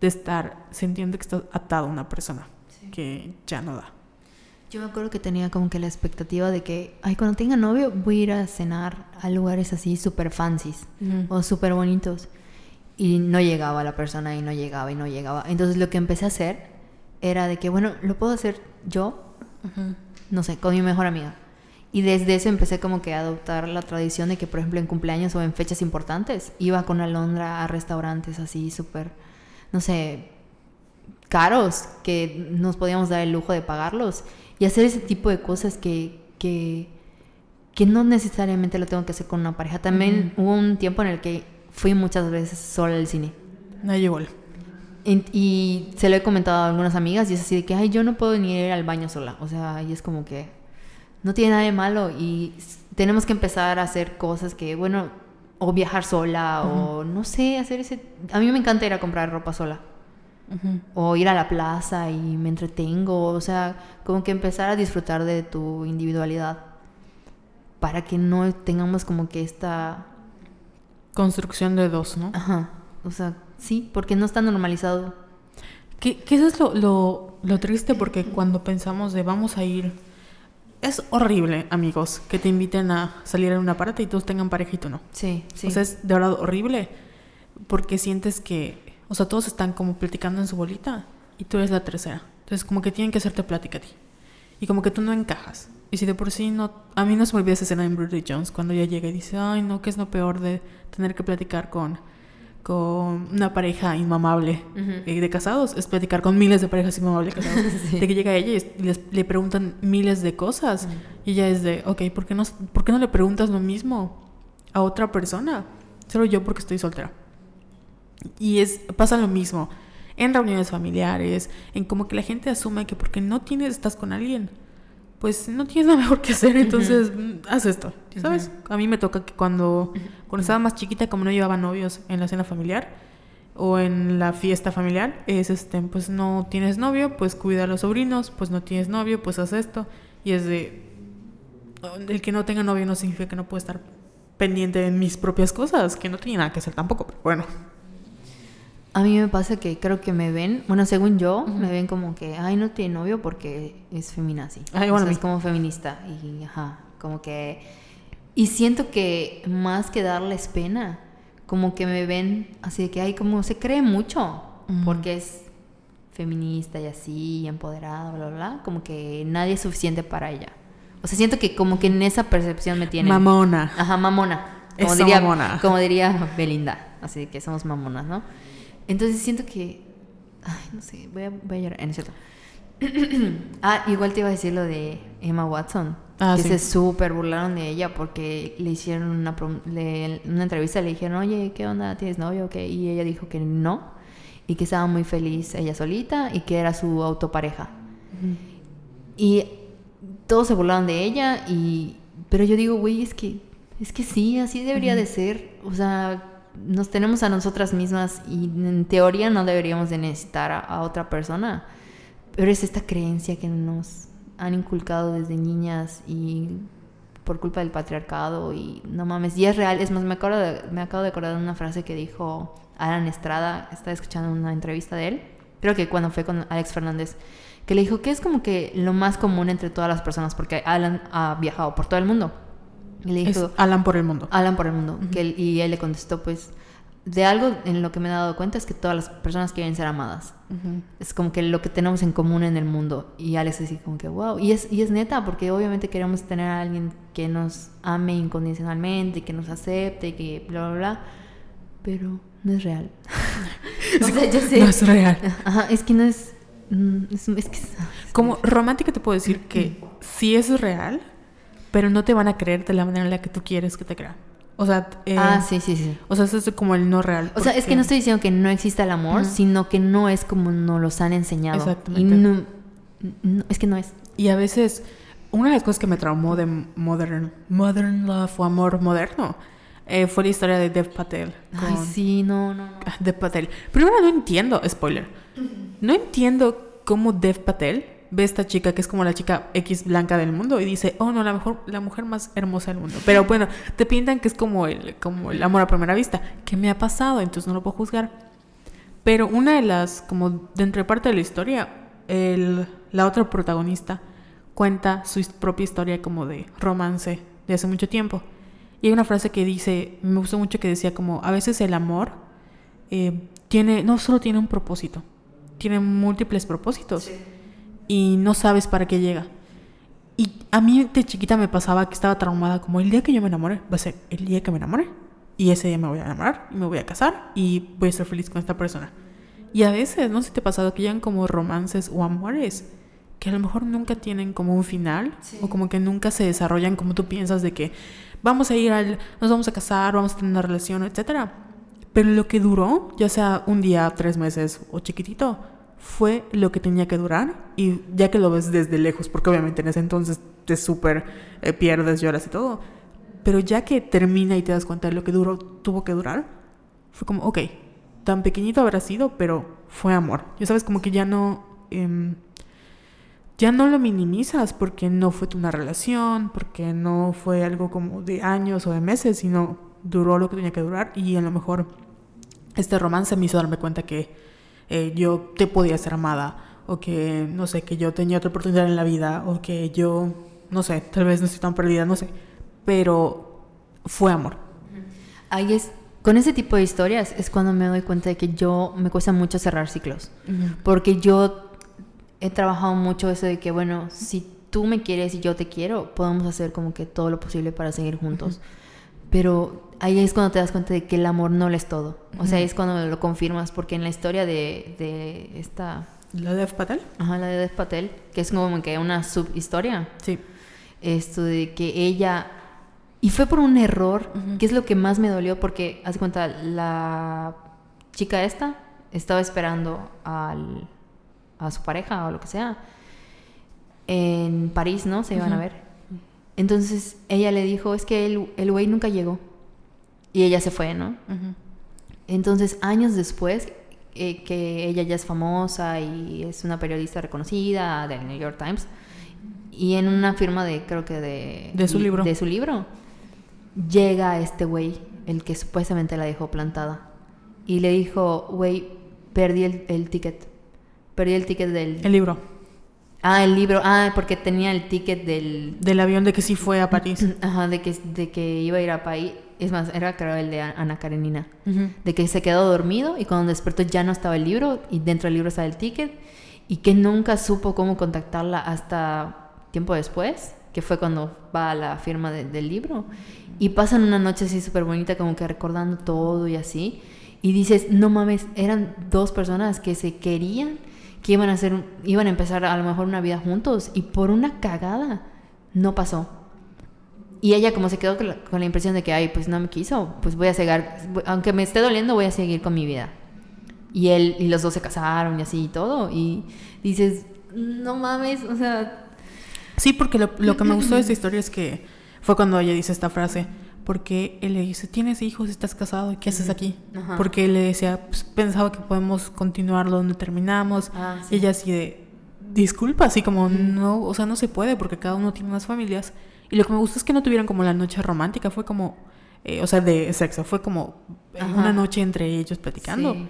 de estar sintiendo que estás atado a una persona que ya no da. Yo me acuerdo que tenía como que la expectativa de que, ay, cuando tenga novio voy a ir a cenar a lugares así súper fancies o súper bonitos. Y no llegaba la persona y no llegaba y no llegaba. Entonces lo que empecé a hacer era de que, bueno, lo puedo hacer yo, no sé, con mi mejor amiga. Y desde eso empecé como que a adoptar la tradición de que, por ejemplo, en cumpleaños o en fechas importantes, iba con Alondra a restaurantes así súper, no sé, caros, que nos podíamos dar el lujo de pagarlos y hacer ese tipo de cosas que, que, que no necesariamente lo tengo que hacer con una pareja. También hubo un tiempo en el que fui muchas veces sola al cine. No, igual. Y, y se lo he comentado a algunas amigas y es así de que, ay, yo no puedo ni ir al baño sola. O sea, y es como que no tiene nada de malo y tenemos que empezar a hacer cosas que, bueno, o viajar sola o no sé, hacer ese... A mí me encanta ir a comprar ropa sola. O ir a la plaza y me entretengo, o sea, como que empezar a disfrutar de tu individualidad para que no tengamos como que esta... Construcción de dos, ¿no? Ajá, o sea, sí, porque no está normalizado. Que, que eso es lo, lo, lo triste porque cuando pensamos de vamos a ir es horrible, amigos, que te inviten a salir en una parada y todos tengan pareja y tú no. Sí, sí. O sea, es de verdad horrible porque sientes que, o sea, todos están como platicando en su bolita y tú eres la tercera. Entonces, como que tienen que hacerte plática a ti. Y como que tú no encajas. Y si de por sí no... A mí no se me olvida esa escena en Bridget Jones cuando ella llega y dice, ay, no, que es lo peor de tener que platicar con con una pareja inmamable eh, de casados, es platicar con miles de parejas inmamables casados. De que llega ella y les, le preguntan miles de cosas. Y ella es de, ok, ¿por qué, no, ¿por qué no le preguntas lo mismo a otra persona? Solo yo porque estoy soltera. Y es, pasa lo mismo en reuniones familiares, en como que la gente asume que porque no tienes, estás con alguien, pues no tienes nada mejor que hacer, entonces mm, haz esto, ¿sabes? A mí me toca que cuando, cuando estaba más chiquita, como no llevaba novios en la cena familiar o en la fiesta familiar, es este, pues no tienes novio, pues cuida a los sobrinos, pues no tienes novio, pues haz esto. Y es de, el que no tenga novio no significa que no pueda estar pendiente de mis propias cosas, que no tiene nada que hacer tampoco, pero bueno. A mí me pasa que creo que me ven, bueno, según yo, me ven como que, ay, no tiene novio porque es feminazi. Ay, o bueno, sea, a es como feminista. Y, ajá, como que... Y siento que más que darles pena, como que me ven así de que, ay, como se cree mucho, porque es feminista y así, empoderada, bla, bla, bla. Como que nadie es suficiente para ella. O sea, siento que como que en esa percepción me tienen. Mamona. Ajá, mamona. Como Eso, diría, mamona. como diría Belinda. Así que somos mamonas, ¿no? Entonces siento que. Ay, no sé, voy a, voy a llorar. Eh, no es cierto. ah, igual te iba a decir lo de Emma Watson. Ah, que sí. se súper burlaron de ella porque le hicieron una, le- una entrevista, le dijeron, oye, ¿qué onda? ¿Tienes novio? qué?". Y ella dijo que no. Y que estaba muy feliz ella solita y que era su autopareja. Y todos se burlaron de ella y pero yo digo, güey, es que es que sí, así debería de ser. O sea, nos tenemos a nosotras mismas y en teoría no deberíamos de necesitar a, otra persona. Pero es esta creencia que nos han inculcado desde niñas y por culpa del patriarcado y no mames, y es real, es más, me, acuerdo de- me acabo de acordar de una frase que dijo Alan Estrada, estaba escuchando una entrevista de él, creo que cuando fue con Alex Fernández, que le dijo que es como que lo más común entre todas las personas, porque Alan ha viajado por todo el mundo. Y le Es dijo, Alan por el mundo. Alan por el mundo. que él- y él le contestó, pues, de algo en lo que me he dado cuenta es que todas las personas quieren ser amadas. Ujú. Es como que lo que tenemos en común en el mundo. Y Alex así como que, wow. Y es, y es neta, porque obviamente queremos tener a alguien que nos ame incondicionalmente, que nos acepte, que bla, bla, bla. Pero no es real. o sea, yo sé. No es real. Ajá, es que no es... mm, Es, es que... es- Como romántica te puedo decir que sí es real, pero no te van a creer de la manera en la que tú quieres que te crean. O sea, eh, ah, sí, sí, sí. o sea, eso es como el no real. O sea, es que no estoy diciendo que no exista el amor, sino que no es como nos los han enseñado. Exactamente. Y no, no- es que no es. Y a veces, una de las cosas que me traumó de Modern, modern Love o Amor Moderno eh, fue la historia de Dev Patel. Ay, sí, no, no, no. Ah, Dev Patel. Primero no entiendo, spoiler. No entiendo cómo Dev Patel ve esta chica que es como la chica X blanca del mundo y dice, oh no, la mejor, la mujer más hermosa del mundo. Pero bueno, te pintan que es como el, como el amor a primera vista, que me ha pasado, entonces no lo puedo juzgar. Pero una de las, como dentro de parte de la historia, el, la otra protagonista cuenta su propia historia como de romance de hace mucho tiempo. Y hay una frase que dice, me gustó mucho que decía como, a veces el amor eh, tiene, no solo tiene un propósito, tiene múltiples propósitos y no sabes para qué llega. Y a mí de chiquita me pasaba que estaba traumada como el día que yo me enamore va a ser el día que me enamore y ese día me voy a enamorar y me voy a casar y voy a ser feliz con esta persona. Y a veces, no sé si te ha pasado que llegan como romances o amores que a lo mejor nunca tienen como un final Sí. o como que nunca se desarrollan como tú piensas de que vamos a ir al, nos vamos a casar, vamos a tener una relación, etcétera. Pero lo que duró, ya sea un día, tres meses o chiquitito, fue lo que tenía que durar. Y ya que lo ves desde lejos, porque obviamente en ese entonces te súper eh, pierdes, lloras y todo. Pero ya que termina y te das cuenta de lo que duró, tuvo que durar, fue como, ok, tan pequeñito habrá sido, pero fue amor. Ya sabes, como que ya no. em, ya no lo minimizas porque no fue una relación, porque no fue algo como de años o de meses, sino duró lo que tenía que durar y a lo mejor este romance me hizo darme cuenta que eh, yo te podía ser amada o que, no sé, que yo tenía otra oportunidad en la vida o que yo, no sé, tal vez no estoy tan perdida, no sé, pero fue amor. Ahí es, con ese tipo de historias es cuando me doy cuenta de que yo me cuesta mucho cerrar ciclos. Porque yo he trabajado mucho eso de que, bueno, si tú me quieres y yo te quiero, podemos hacer como que todo lo posible para seguir juntos. Pero ahí es cuando te das cuenta de que el amor no lo es todo. O sea, ahí es cuando lo confirmas, porque en la historia de, de esta, ¿La de. Patel? ajá, la de Dev Patel, que es como que una subhistoria, Sí. esto de que ella y fue por un error que es lo que más me dolió porque haz de cuenta la chica esta estaba esperando al, a su pareja o lo que sea en París no se iban a ver entonces ella le dijo es que el el güey nunca llegó y ella se fue no entonces, años después, eh, que ella ya es famosa y es una periodista reconocida del New York Times, Y en una firma de, creo que de... De su libro. De su libro. Llega este güey, el que supuestamente la dejó plantada. Y le dijo, güey, perdí el, el ticket. Perdí el ticket del... El libro. Ah, el libro. Ah, porque tenía el ticket del... Del avión de que sí fue a París. Ajá, de que, de que iba a ir a París. Es más, era creo el de Ana Karenina. De que se quedó dormido y cuando despertó ya no estaba el libro y dentro del libro estaba el ticket. Y que nunca supo cómo contactarla hasta tiempo después, que fue cuando va a la firma de- del libro. Y pasan una noche así súper bonita, como que recordando todo y así. Y dices, no mames, eran dos personas que se querían, que iban a hacer, iban a empezar a lo mejor una vida juntos. Y por una cagada, no pasó. Y ella como se quedó con la, con la impresión de que, ay, pues no me quiso, pues voy a seguir, aunque me esté doliendo, voy a seguir con mi vida. Y él, y los dos se casaron y así y todo. Y dices, no mames, o sea, Sí, porque lo, lo que me gustó de esta historia es que fue cuando ella dice esta frase. Porque él le dice, tienes hijos, estás casado, ¿qué haces aquí? Ajá. Porque él le decía, pues, pensaba que podemos continuar donde terminamos. Ah, sí. Y ella así de, disculpa, así como, no, o sea, no se puede porque cada uno tiene unas familias. Y lo que me gustó es que no tuvieron como la noche romántica, fue como, eh, o sea, de sexo, fue como Ajá. una noche entre ellos platicando. sí.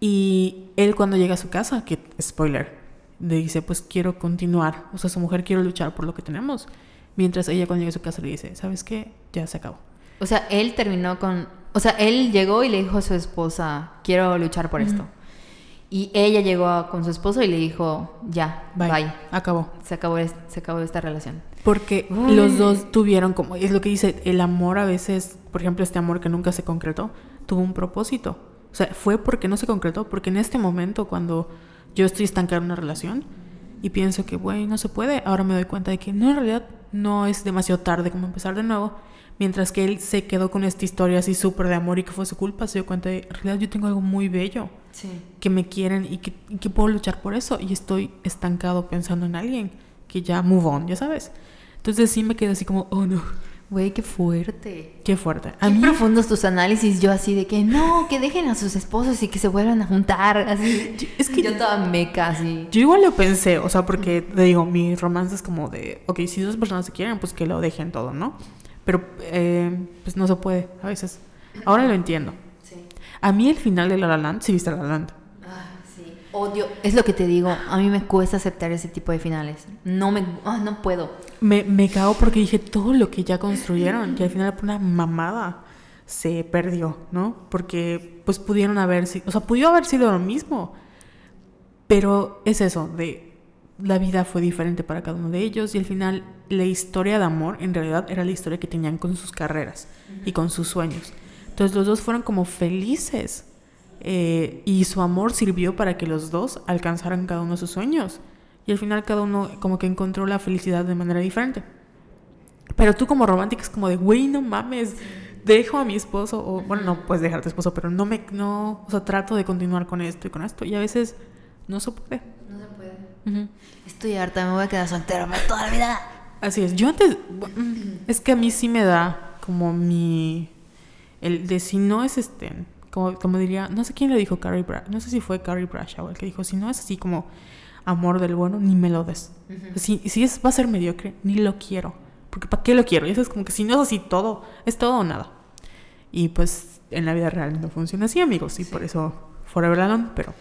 Y él cuando llega a su casa, que spoiler, le dice, pues quiero continuar, o sea, su mujer quiere luchar por lo que tenemos. Mientras ella cuando llega a su casa le dice, ¿sabes qué? Ya se acabó. O sea, él terminó con, o sea, él llegó y le dijo a su esposa, quiero luchar por esto. Y ella llegó con su esposo y le dijo, ya, Bye. bye. Acabó. Se acabó, se acabó esta relación. Porque Uy. los dos tuvieron como, es lo que dice, el amor a veces, por ejemplo, este amor que nunca se concretó, tuvo un propósito. O sea, fue porque no se concretó, porque en este momento cuando yo estoy estancada en una relación y pienso que, güey, no se puede, ahora me doy cuenta de que no, en realidad no es demasiado tarde como empezar de nuevo. Mientras que él se quedó con esta historia así súper de amor y que fue su culpa, se dio cuenta de, en realidad yo tengo algo muy bello, Sí. que me quieren y que, y que puedo luchar por eso. Y estoy estancado pensando en alguien que ya move on, ya sabes. Entonces sí me quedé así como, oh no, Güey, qué fuerte. qué fuerte. A Qué mí, profundos tus análisis, yo así de que no, que dejen a sus esposos y que se vuelvan a juntar, así. Es que- yo toda meca, así. yo igual lo pensé, o sea, porque te digo, mi romance es como de, ok, si dos personas se quieren, pues que lo dejen todo, ¿no? Pero eh, pues no se puede a veces. Ahora lo entiendo. Sí. A mí el final de La La Land, sí viste La La Land. Odio. Es lo que te digo, a mí me cuesta aceptar ese tipo de finales. No me, ah, no puedo. Me, me cago porque dije todo lo que ya construyeron y al final por una mamada se perdió, ¿no? Porque pues pudieron haber sido, o sea, pudo haber sido lo mismo, pero es eso, de la vida fue diferente para cada uno de ellos y al final la historia de amor en realidad era la historia que tenían con sus carreras y con sus sueños. Entonces los dos fueron como felices eh, y su amor sirvió para que los dos alcanzaran cada uno sus sueños. Y al final cada uno como que encontró la felicidad de manera diferente. Pero tú como romántica es como de, güey, no mames, dejo a mi esposo, o bueno, no puedes dejar a tu esposo, pero no me, no, o sea, trato de continuar con esto y con esto. Y a veces no se puede. No se puede. Ujú. Estoy harta, me voy a quedar soltera para toda la vida. Así es. Yo antes, mm, es que a mí sí me da como mi, el de si no es este, como, como diría, no sé quién le dijo Carrie Bradshaw, no sé si fue Carrie Bradshaw el que dijo, si no es así como amor del bueno, ni me lo des. si, si es, va a ser mediocre, ni lo quiero. Porque ¿para qué lo quiero? Y eso es como que si no es así todo, es todo o nada. Y pues en la vida real no funciona así, amigos. Y por eso Forever Alone, pero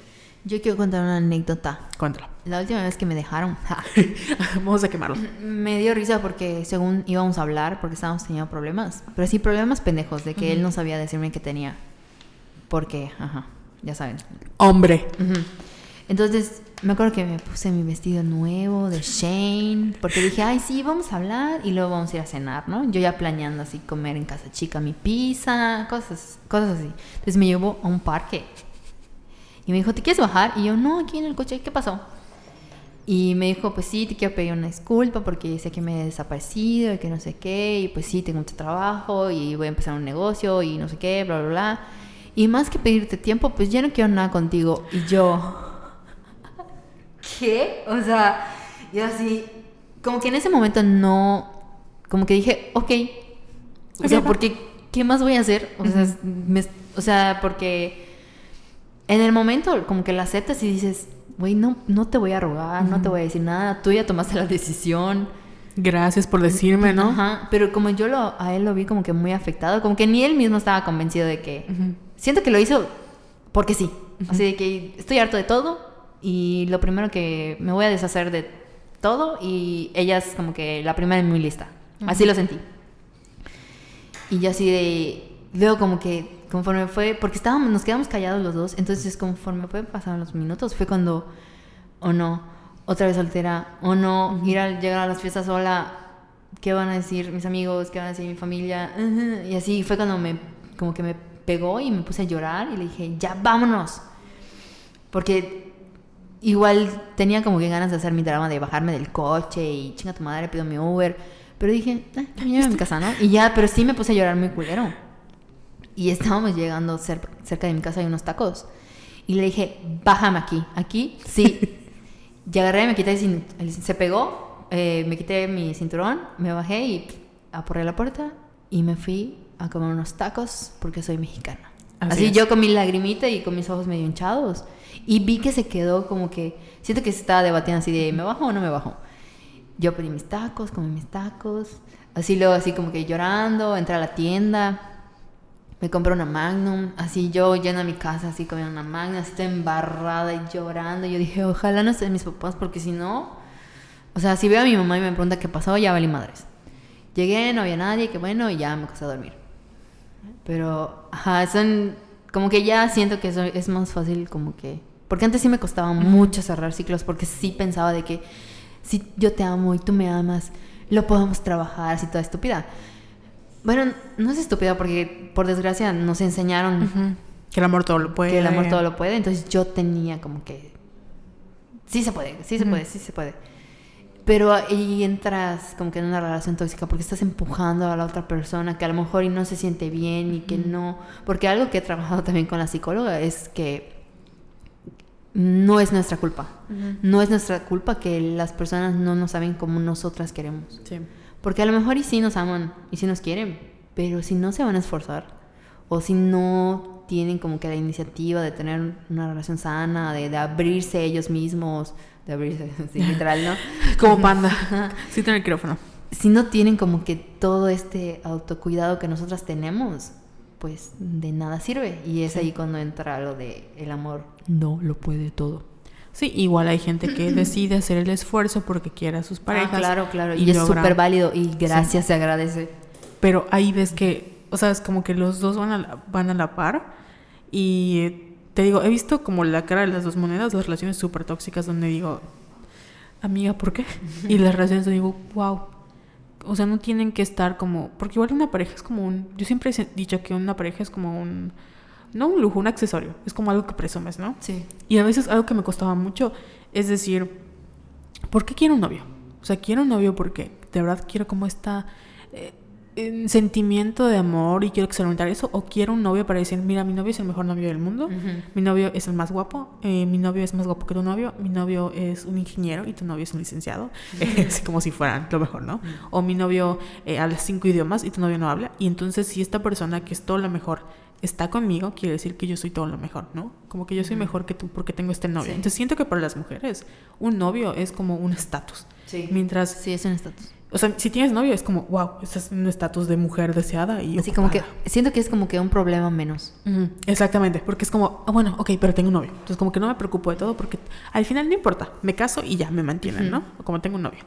Yo quiero contar una anécdota. cuéntala. La última vez que me dejaron, ja, Vamos a quemarlo. me dio risa porque según íbamos a hablar, porque estábamos teniendo problemas, pero sí problemas pendejos, de que él no sabía decirme que tenía. Porque, ajá, ya saben. Hombre. Ujú. Entonces, me acuerdo que me puse mi vestido nuevo de Shane, porque dije, ay, sí, vamos a hablar y luego vamos a ir a cenar, ¿no? Yo ya planeando así comer en casa chica mi pizza, cosas, cosas así. Entonces me llevó a un parque y me dijo, ¿te quieres bajar? Y yo, no, aquí en el coche, ¿qué pasó? Y me dijo, pues sí, te quiero pedir una disculpa porque sé que me he desaparecido y que no sé qué, y pues sí, tengo mucho trabajo y voy a empezar un negocio y no sé qué, bla, bla, bla. Y más que pedirte tiempo, pues ya no quiero nada contigo. Y yo, ¿qué? O sea, yo así, como que en ese momento no, como que dije, ok. O sea, porque, ¿qué más voy a hacer? O sea, me- o sea porque en el momento como que la aceptas y dices, güey, no, no te voy a rogar, no te voy a decir nada, tú ya tomaste la decisión. Gracias por decirme, ¿no? Ajá, pero como yo lo, a él lo vi como que muy afectado, como que ni él mismo estaba convencido de que... Siento que lo hizo porque sí. Así de que estoy harto de todo y lo primero que me voy a deshacer de todo y ella es como que la primera en mi lista. Así lo sentí. Y yo así de... Luego como que conforme fue, porque estábamos, nos quedamos callados los dos, entonces conforme fue pasaron los minutos, fue cuando, o oh no, otra vez soltera, o oh no, ir a llegar a las fiestas sola, ¿qué van a decir mis amigos? ¿Qué van a decir mi familia? Y así fue cuando me, como que me pegó y me puse a llorar y le dije, ya vámonos. Porque igual tenía como que ganas de hacer mi drama de bajarme del coche y chinga tu madre, pido mi Uber. Pero dije, eh, ya a mi casa, ¿no? Y ya, pero sí me puse a llorar muy culero. Y estábamos llegando cerca, de mi casa, hay unos tacos. Y le dije, bájame aquí. Aquí, sí. y agarré, me quité, se pegó, eh, me quité mi cinturón, me bajé y aporré la puerta y me fui a comer unos tacos porque soy mexicana. Así, yo con mi lagrimita y con mis ojos medio hinchados. Y vi que se quedó como que, siento que se estaba debatiendo así de, ¿me bajo o no me bajo? Yo pedí mis tacos, comí mis tacos. Así luego, así como que llorando, entré a la tienda me compré una Magnum, así yo lleno a mi casa, así comiendo una Magnum, así estoy embarrada y llorando. Yo dije, ojalá no estén mis papás, porque si no, o sea, si veo a mi mamá y me pregunta qué pasó, ya valí madres. Llegué, no había nadie, que bueno, y ya me acosté a dormir. Pero, ajá, son, como que ya siento que eso es más fácil, como que, porque antes sí me costaba mucho cerrar ciclos, porque sí pensaba de que si yo te amo y tú me amas, lo podemos trabajar, así toda estúpida. Bueno, no es estúpido porque por desgracia nos enseñaron que el amor todo lo puede. Que el amor todo lo puede. Entonces yo tenía como que sí se puede, sí se puede, sí se puede. Pero ahí entras como que en una relación tóxica porque estás empujando a la otra persona que a lo mejor y no se siente bien y que no. Porque algo que he trabajado también con la psicóloga es que no es nuestra culpa. No es nuestra culpa que las personas no nos saben como nosotras queremos. Sí. Porque a lo mejor y sí nos aman y sí nos quieren, pero si no se van a esforzar o si no tienen como que la iniciativa de tener una relación sana, de, abrirse ellos mismos, de abrirse, literal, ¿no? como panda, sí tiene el micrófono. Si no tienen como que todo este autocuidado que nosotras tenemos, pues de nada sirve. Y es ahí cuando entra lo de el amor no lo puede todo. Sí, igual hay gente que decide hacer el esfuerzo porque quiere a sus ah, parejas. claro, claro. Y, es súper válido y gracias, se agradece. Pero ahí ves que, o sea, es como que los dos van a la, van a la par. Y te digo, he visto como la cara de las dos monedas, las relaciones súper tóxicas donde digo, amiga, ¿por qué? Y las relaciones donde digo, wow. O sea, no tienen que estar como, porque igual una pareja es como un, yo siempre he dicho que una pareja es como un no un lujo, un accesorio. Es como algo que presumes, ¿no? Sí. Y a veces algo que me costaba mucho es decir, ¿por qué quiero un novio? O sea, quiero un novio porque de verdad quiero como esta eh, sentimiento de amor y quiero experimentar eso. O quiero un novio para decir, mira, mi novio es el mejor novio del mundo. Mi novio es el más guapo. Eh, mi novio es más guapo que tu novio. Mi novio es un ingeniero y tu novio es un licenciado. es como si fueran lo mejor, ¿no? O mi novio eh, habla cinco idiomas y tu novio no habla. Y entonces si esta persona que es todo lo mejor está conmigo, quiere decir que yo soy todo lo mejor, ¿no? Como que yo soy mejor que tú porque tengo este novio. Entonces siento que para las mujeres un novio es como un estatus. Sí. Mientras... Sí, es un estatus. O sea, si tienes novio es como, wow, ese es un estatus de mujer deseada y Así como que siento que es como que un problema menos. Exactamente, porque es como, ah, bueno, ok, pero tengo un novio. Entonces como que no me preocupo de todo porque al final no importa, me caso y ya me mantienen, ¿no? como tengo un novio.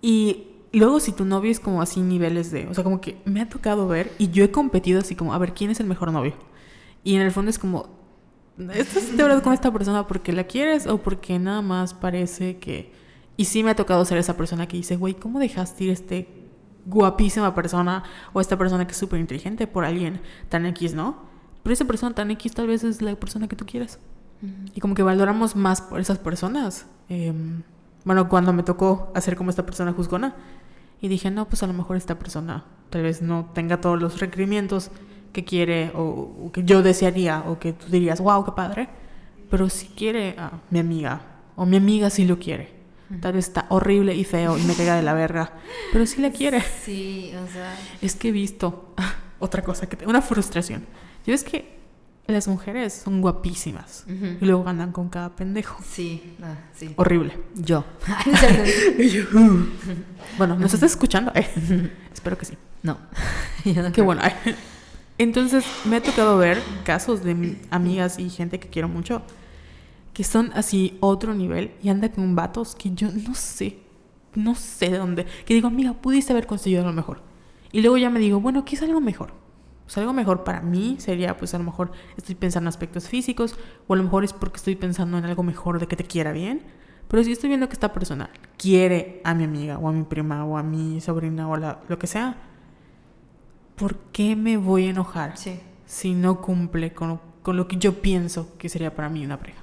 Y luego si tu novio es como así niveles de, o sea, como que me ha tocado ver y yo he competido así como, a ver, ¿quién es el mejor novio? Y en el fondo es como, ¿estás de verdad con esta persona porque la quieres o porque nada más parece que... Y sí me ha tocado ser esa persona que dice, güey, ¿cómo dejaste ir este guapísima persona o esta persona que es súper inteligente por alguien tan X, ¿no? Pero esa persona tan X tal vez es la persona que tú quieres. Y como que valoramos más por esas personas. Em, bueno, cuando me tocó hacer como esta persona juzgona, y dije, no, pues a lo mejor esta persona tal vez no tenga todos los requerimientos que quiere o, que yo desearía o que tú dirías, wow, qué padre. Pero si quiere a mi amiga o mi amiga si lo quiere. Tal vez está horrible y feo y me caiga de la verga, pero si la quiere. Sí, o sea. Es que he visto otra cosa, que una frustración. Yo es que las mujeres son guapísimas. Ujú. Y luego andan con cada pendejo. Sí, ah, sí. Horrible. Yo. Bueno, ¿nos estás escuchando? Eh, Espero que sí. no. Yo no Qué bueno. Entonces, me ha tocado ver casos de mi- amigas y gente que quiero mucho que son así otro nivel y anda con vatos que yo no sé, no sé de dónde. Que digo, amiga, pudiste haber conseguido algo mejor. Y luego ya me digo, bueno, ¿qué es algo mejor? Sea, algo mejor para mí sería, pues a lo mejor estoy pensando en aspectos físicos, o a lo mejor es porque estoy pensando en algo mejor de que te quiera bien. Pero si estoy viendo que esta persona quiere a mi amiga, o a mi prima, o a mi sobrina, o a la- lo que sea, ¿por qué me voy a enojar Sí. si no cumple con, con lo que yo pienso que sería para mí una pareja?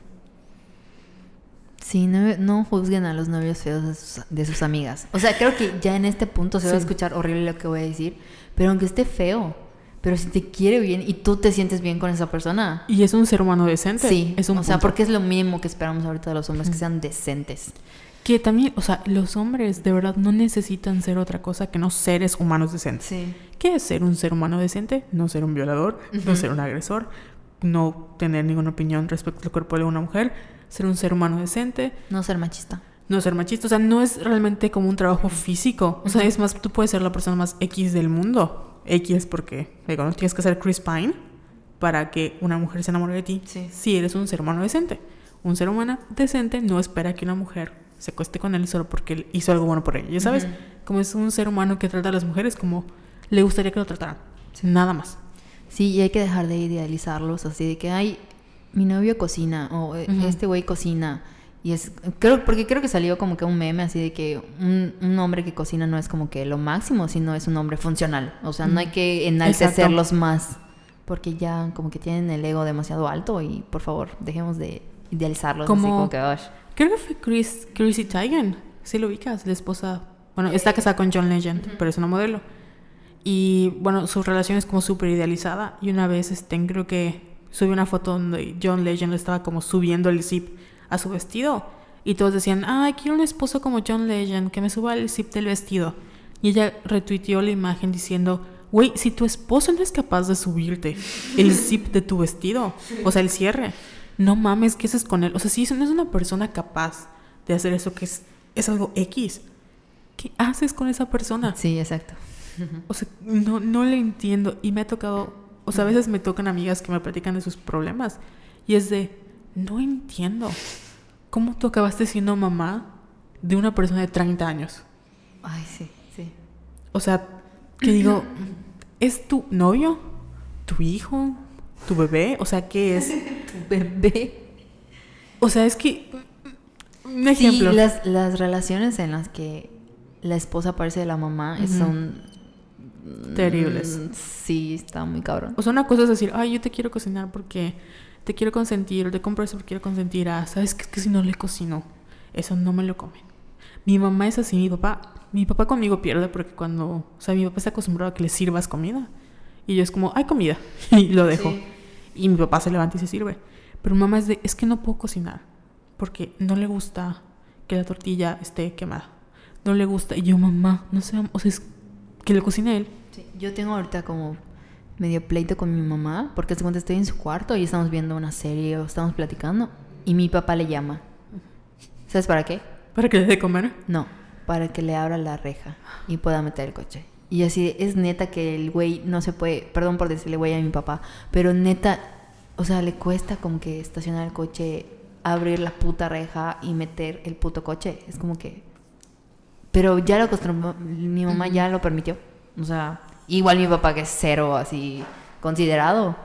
Sí, no, no juzguen a los novios feos de sus, de sus amigas. O sea, creo que ya en este punto se va a escuchar horrible lo que voy a decir, pero aunque esté feo, pero si te quiere bien y tú te sientes bien con esa persona. Y es un ser humano decente. Sí, es un o sea, punto. porque es lo mínimo que esperamos ahorita de los hombres, que sean decentes. Que también, o sea, los hombres de verdad no necesitan ser otra cosa que no seres humanos decentes. Sí. ¿Qué es ser un ser humano decente? No ser un violador, no ser un agresor, no tener ninguna opinión respecto al cuerpo de una mujer, ser un ser humano decente, No ser machista. no ser machista. O sea, no es realmente como un trabajo físico. O sea, es más, tú puedes ser la persona más X del mundo. X porque, digo, no tienes que ser Chris Pine para que una mujer se enamore de ti. Sí. Si eres un ser humano decente. Un ser humano decente no espera que una mujer se acueste con él solo porque él hizo algo bueno por ella. Ya sabes, como es un ser humano que trata a las mujeres como le gustaría que lo trataran. Nada más. Sí, y hay que dejar de idealizarlos así de que, ay, mi novio cocina o eh, este güey cocina. Y es, creo, porque creo que salió como que un meme así de que un, un hombre que cocina no es como que lo máximo, sino es un hombre funcional. O sea, no hay que enaltecerlos más, porque ya como que tienen el ego demasiado alto y por favor, dejemos de idealizarlos así Como- como que. Creo que fue Chris, Chrissy Teigen. Si lo ubicas, la esposa. Bueno, está casada con John Legend, pero es una modelo. Y bueno, su relación es como súper idealizada. Y una vez, este, creo que subió una foto donde John Legend le estaba como subiendo el zip a su vestido. Y todos decían, ay, quiero un esposo como John Legend, que me suba el zip del vestido. Y ella retuiteó la imagen diciendo, güey, si tu esposo no es capaz de subirte el zip de tu vestido, o sea, el cierre, no mames, ¿qué haces con él? O sea, si no es una persona capaz de hacer eso, que es, es algo X, ¿qué haces con esa persona? Sí, exacto. O sea, no, no le entiendo. Y me ha tocado, o sea, a veces me tocan amigas que me platican de sus problemas. Y es de, no entiendo. ¿Cómo tú acabaste siendo mamá de una persona de 30 años? Ay, sí, sí. O sea, que digo, ¿es tu novio? ¿Tu hijo? ¿Tu bebé? O sea, ¿qué es? Bebé. O sea, es que... Un Sí, ejemplo. las, las relaciones en las que la esposa parece de la mamá son... Terribles. Mm, Sí, está muy cabrón. O sea, una cosa es decir, ay, yo te quiero cocinar porque te quiero consentir, te compro eso porque quiero consentir. Ah, ¿sabes qué? Es que si no le cocino, eso no me lo comen. Mi mamá es así, mi papá, mi papá conmigo pierde porque cuando, o sea, mi papá está acostumbrado a que le sirvas comida. Y yo es como, hay comida. Y lo dejo. Sí. Y mi papá se levanta y se sirve. Pero mi mamá es de, es que no puedo cocinar porque no le gusta que la tortilla esté quemada. No le gusta. Y yo, mamá, no sé, o sea, es que le cocine él. Sí, Yo tengo ahorita como medio pleito con mi mamá porque cuenta estoy en su cuarto y estamos viendo una serie o estamos platicando y mi papá le llama. ¿Sabes para qué? Para que le dé comer. No, para que le abra la reja y pueda meter el coche. Y así es neta que el güey no se puede, perdón por decirle güey a mi papá, pero neta, o sea, le cuesta como que estacionar el coche, abrir la puta reja y meter el puto coche. Es como que... Pero ya lo acostumbró, mi mamá ya lo permitió. O sea, igual mi papá que es cero así considerado.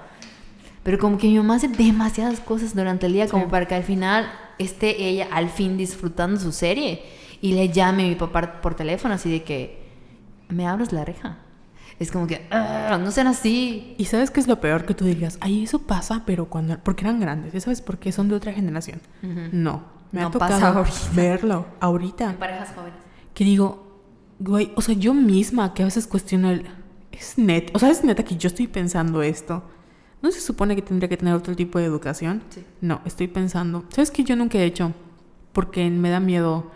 Pero como que mi mamá hace demasiadas cosas durante el día como para que al final esté ella al fin disfrutando su serie y le llame a mi papá por teléfono así de que me abres la reja. Es como que "Ah, no sean así. Y sabes qué es lo peor que tú dirías, ay, eso pasa, pero cuando, porque eran grandes, ¿ya sabes por qué? Son de otra generación. No, me No ha pasa tocado ahorita. verlo ahorita. parejas jóvenes. Que digo, güey, o sea, yo misma que a veces cuestiono el, es net, o sea, es neta que yo estoy pensando esto. ¿No se supone que tendría que tener otro tipo de educación? Sí. No, estoy pensando, ¿sabes qué yo nunca he hecho? Porque me da miedo,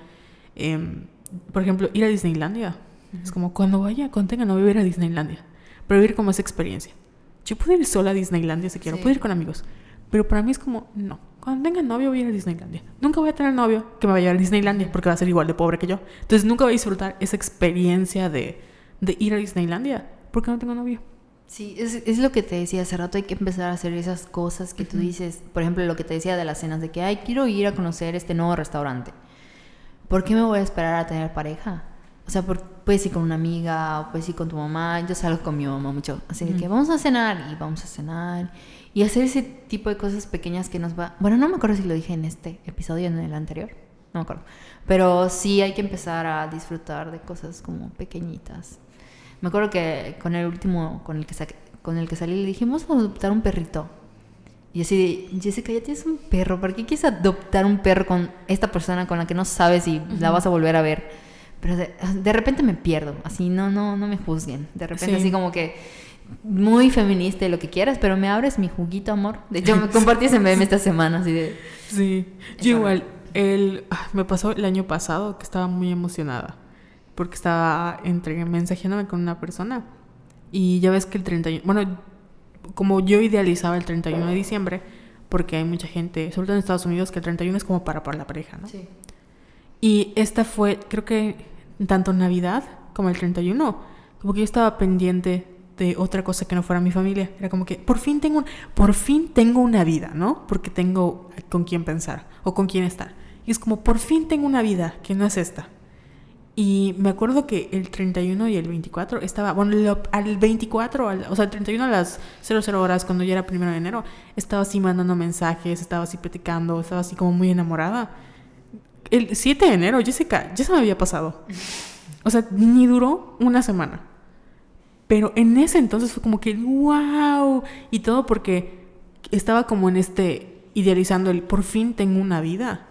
em, por ejemplo, ir a Disneylandia. Es como cuando vaya, cuando tenga novio, ir a Disneylandia. Pero vivir como esa experiencia. Yo puedo ir sola a Disneylandia si quiero, Sí. puedo ir con amigos. Pero para mí es como, no. Cuando tenga novio voy a ir a Disneylandia. Nunca voy a tener novio que me vaya a Disneylandia porque va a ser igual de pobre que yo. Entonces nunca voy a disfrutar esa experiencia de, de ir a Disneylandia porque no tengo novio. Sí, es, es lo que te decía hace rato, hay que empezar a hacer esas cosas que tú dices, por ejemplo, lo que te decía de las cenas, de que, ay, quiero ir a conocer este nuevo restaurante. ¿Por qué me voy a esperar a tener pareja? O sea, por- puedes ir con una amiga, o puedes ir con tu mamá, yo salgo con mi mamá mucho, así de que vamos a cenar y vamos a cenar y hacer ese tipo de cosas pequeñas que nos va... Bueno, no me acuerdo si lo dije en este episodio o en el anterior, no me acuerdo, pero sí hay que empezar a disfrutar de cosas como pequeñitas. Me acuerdo que con el último, con el que, saqué- con el que salí, le dijimos adoptar un perrito. Y así de, Jessica, ya tienes un perro, ¿por qué quieres adoptar un perro con esta persona con la que no sabes si la vas a volver a ver? Pero de, de repente me pierdo, así no, no, no me juzguen. De repente Sí. así como que muy feminista y lo que quieras, pero me abres mi juguito, amor. De hecho, me compartí ese meme esta semana, así de... Sí, yo igual, el, ah, me pasó el año pasado que estaba muy emocionada porque estaba entre mensajeándome con una persona y ya ves que el 31, bueno, como yo idealizaba el 31 de diciembre, porque hay mucha gente, sobre todo en Estados Unidos, que el 31 es como para, para la pareja, ¿no? Sí. Y esta fue, creo que tanto Navidad como el 31, como que yo estaba pendiente de otra cosa que no fuera mi familia. Era como que por fin tengo, un- por fin tengo una vida, ¿no? Porque tengo con quién pensar o con quién estar. Y es como por fin tengo una vida que no es esta. Y me acuerdo que el 31 y el 24 estaba, bueno, lo- al 24, al- o sea, el 31 a las 00 horas, cuando ya era primero de enero, estaba así mandando mensajes, estaba así platicando, estaba así como muy enamorada. El 7 de enero, Jessica, ya se me había pasado. O sea, ni duró una semana. Pero en ese entonces fue como que, wow. Y todo porque estaba como en este, idealizando el, por fin tengo una vida.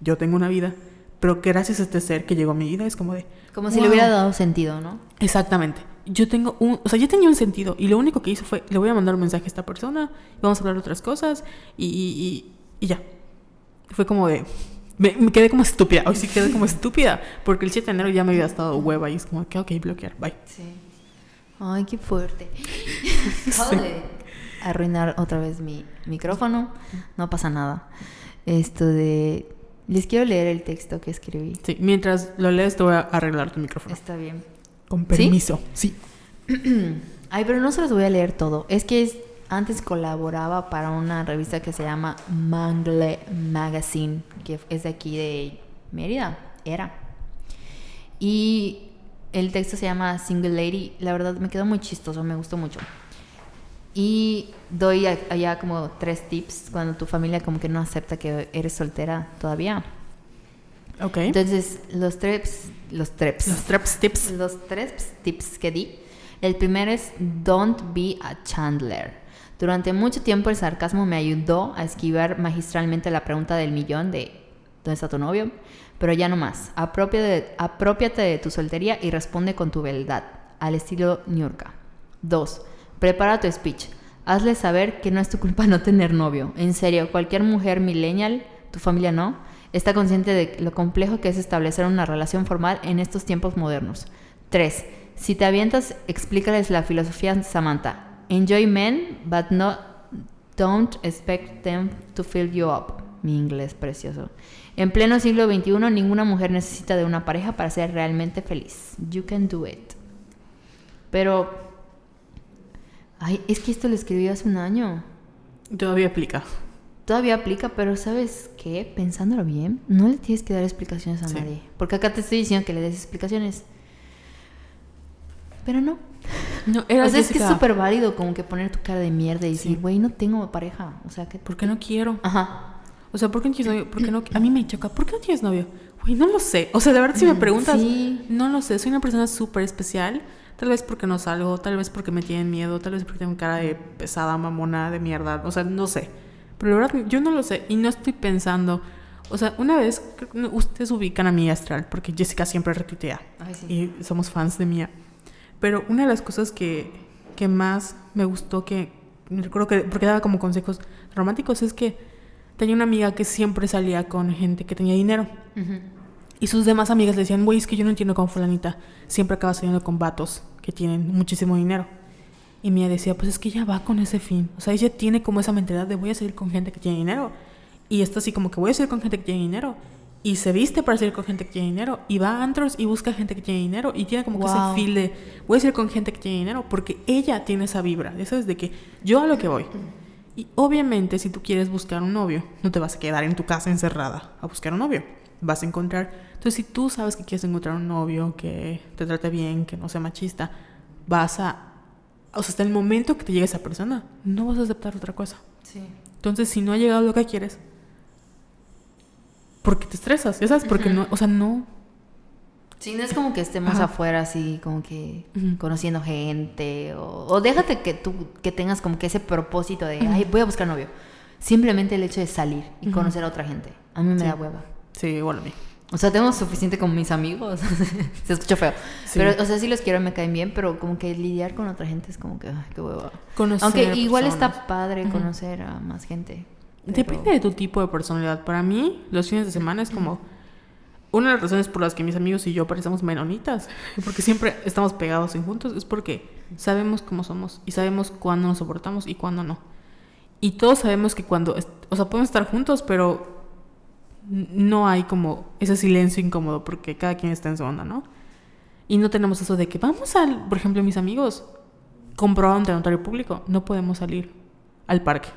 Yo tengo una vida. Pero gracias a este ser que llegó a mi vida es como de... Como si wow. le hubiera dado sentido, ¿no? Exactamente. Yo tengo un, o sea, ya tenía un sentido y lo único que hice fue, le voy a mandar un mensaje a esta persona, vamos a hablar de otras cosas y, y, y- y ya. Fue como de, me, me quedé como estúpida, hoy sí quedé como estúpida, porque el 7 de enero ya me había estado hueva y es como que, ok, bloquear, bye. Sí. Ay, qué fuerte. Acabo de arruinar otra vez mi micrófono. No pasa nada. Esto de... Les quiero leer el texto que escribí. Sí, mientras lo lees te voy a arreglar tu micrófono. Está bien. Con permiso. Sí. Ay, pero no se los voy a leer todo. Es que es- antes colaboraba para una revista que se llama Mangle Magazine, que es de aquí de Mérida. Era. Y el texto se llama Single Lady. La verdad me quedó muy chistoso, me gustó mucho. Y doy allá como tres tips cuando tu familia como que no acepta que eres soltera todavía. Ok. Entonces, los tres, los tres, Los traps tips. los tres tips que di. El primero es Don't be a Chandler. Durante mucho tiempo el sarcasmo me ayudó a esquivar magistralmente la pregunta del millón de ¿dónde está tu novio? Pero ya no más. Apropiate, apropiate de tu soltería y responde con tu verdad, al estilo Niurka. 2. Prepara tu speech. Hazle saber que no es tu culpa no tener novio. En serio, cualquier mujer millennial, tu familia no, está consciente de lo complejo que es establecer una relación formal en estos tiempos modernos. 3. Si te avientas, explícales la filosofía de Samantha. Enjoy men, but no, don't expect them to fill you up. Mi inglés precioso. En pleno siglo XXI, ninguna mujer necesita de una pareja para ser realmente feliz. You can do it. Pero, ay, es que esto lo escribí hace un año. Todavía aplica. Todavía aplica, pero ¿sabes qué? Pensándolo bien, no le tienes que dar explicaciones a Sí. nadie. Porque acá te estoy diciendo que le des explicaciones. Pero no. No, O era sea, es que es súper válido como que poner tu cara de mierda y decir, Sí. güey, no tengo pareja. O sea, que... ¿Por qué no quiero? Ajá. O sea, ¿por qué no tienes novio? ¿Por qué no? A mí me choca. ¿Por qué no tienes novio? Güey, no lo sé. O sea, de verdad, si me preguntas, sí. no lo sé. Soy una persona súper especial. Tal vez porque no salgo, tal vez porque me tienen miedo, tal vez porque tengo cara de pesada, mamona, de mierda. O sea, no sé. Pero la verdad, yo no lo sé. Y no estoy pensando. O sea, una vez, creo ustedes ubican a Mía Astral, porque Jessica siempre retuitea. Ay, sí. Y somos fans de Mía. Pero una de las cosas que, que más me gustó, que recuerdo que, porque daba como consejos románticos, es que tenía una amiga que siempre salía con gente que tenía dinero. Y sus demás amigas le decían, güey, es que yo no entiendo cómo fulanita siempre acaba saliendo con vatos que tienen muchísimo dinero. Y Mia decía, pues es que ella va con ese fin. O sea, ella tiene como esa mentalidad de voy a salir con gente que tiene dinero. Y está así como que voy a salir con gente que tiene dinero. Y se viste para salir con gente que tiene dinero. Y va a antros y busca gente que tiene dinero. Y tiene como que ese feel de voy a salir con gente que tiene dinero. Porque ella tiene esa vibra. Eso es de que yo a lo que voy. Y obviamente si tú quieres buscar un novio, no te vas a quedar en tu casa encerrada a buscar un novio. Vas a encontrar... Entonces si tú sabes que quieres encontrar un novio que te trate bien, que no sea machista, vas a o sea, hasta el momento que te llegue esa persona, no vas a aceptar otra cosa. Sí. Entonces, si no ha llegado lo que quieres, ¿por qué te estresas? ¿Ya sabes? Porque no, o sea, no. Sí, no es como que estemos afuera así, como que conociendo gente, o, déjate que tú que tengas como que ese propósito de, ay, voy a buscar novio. Simplemente el hecho de salir y conocer a otra gente. A mí me da hueva. Sí, igual a mí. O sea, tengo suficiente con mis amigos. Se escucha feo. Pero, o sea, sí los quiero, me caen bien, pero como que lidiar con otra gente es como que, ay, qué hueva. Aunque igual está padre conocer a más gente. Depende de tu tipo de personalidad. Para mí, los fines de semana es como una de las razones por las que mis amigos y yo parecemos menonitas, porque siempre estamos pegados y juntos, es porque sabemos cómo somos y sabemos cuándo nos soportamos y cuándo no. Y todos sabemos que cuando, o sea, podemos estar juntos, pero no hay como ese silencio incómodo porque cada quien está en su onda, ¿no? Y no tenemos eso de que vamos al, por ejemplo, mis amigos comprobaron de notario público, no podemos salir al parque.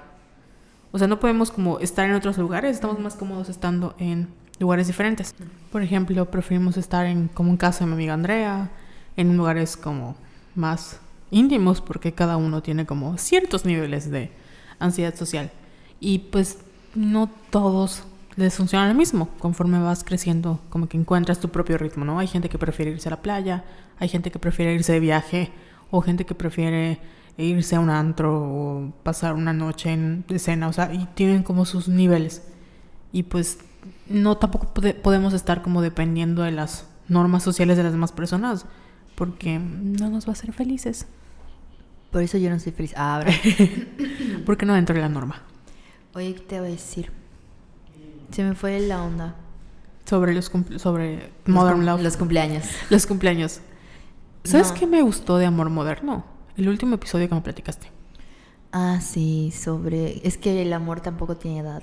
O sea, no podemos como estar en otros lugares, estamos más cómodos estando en lugares diferentes. Por ejemplo, preferimos estar en como en casa de mi amiga Andrea, en lugares como más íntimos porque cada uno tiene como ciertos niveles de ansiedad social. Y pues no todos les funciona lo mismo. Conforme vas creciendo, como que encuentras tu propio ritmo, ¿no? Hay gente que prefiere irse a la playa, hay gente que prefiere irse de viaje, o gente que prefiere irse a un antro o pasar una noche en escena, o sea, y tienen como sus niveles. Y pues no tampoco podemos estar como dependiendo de las normas sociales de las demás personas, porque no nos va a hacer felices. Por eso yo no soy feliz. Ah, ahora. porque no dentro de la norma. Oye, ¿qué te voy a decir? Se me fue la onda. Sobre los sobre Modern Love. Los cumpleaños. Los cumpleaños. ¿Sabes qué me gustó de Amor Moderno? El último episodio que me platicaste. Ah, sí, sobre... Es que el amor tampoco tiene edad.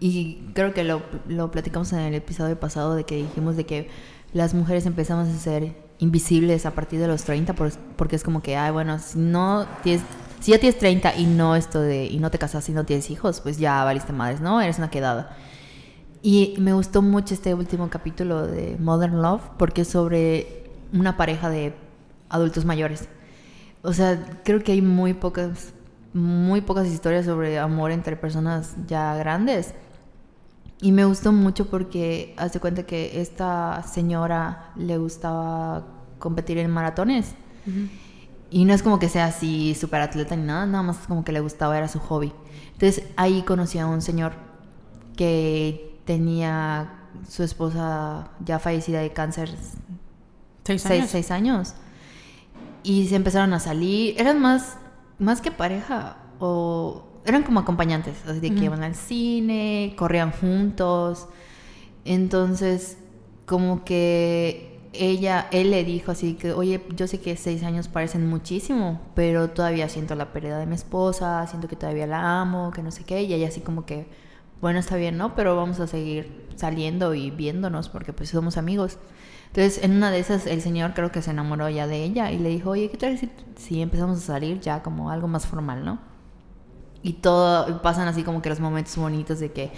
Y creo que lo, lo platicamos en el episodio pasado de que dijimos de que las mujeres empezamos a ser invisibles a partir de los 30 porque es como que, ay, bueno, si no tienes... Si ya tienes 30 y no esto de... Y no te casas y no tienes hijos, pues ya valiste madres, ¿no? Eres una quedada. Y me gustó mucho este último capítulo de Modern Love porque es sobre una pareja de adultos mayores. O sea, creo que hay muy pocas, muy pocas historias sobre amor entre personas ya grandes. Y me gustó mucho porque hace cuenta que esta señora le gustaba competir en maratones. Y no es como que sea así súper atleta ni nada, nada más como que le gustaba, era su hobby. Entonces ahí conocí a un señor que tenía su esposa ya fallecida de cáncer. ¿Seis años? Seis, años. Y se empezaron a salir. Eran más, más que pareja o eran como acompañantes, así de que iban al cine, corrían juntos. Entonces, como que ella, él le dijo así que, oye, yo sé que seis años parecen muchísimo, pero todavía siento la pérdida de mi esposa, siento que todavía la amo, que no sé qué, y ella así como que, bueno, está bien, ¿no? Pero vamos a seguir saliendo y viéndonos porque pues somos amigos. Entonces, en una de esas, el señor creo que se enamoró ya de ella y le dijo, oye, ¿qué tal si, empezamos a salir ya como algo más formal, ¿no? Y todo, pasan así como que los momentos bonitos de que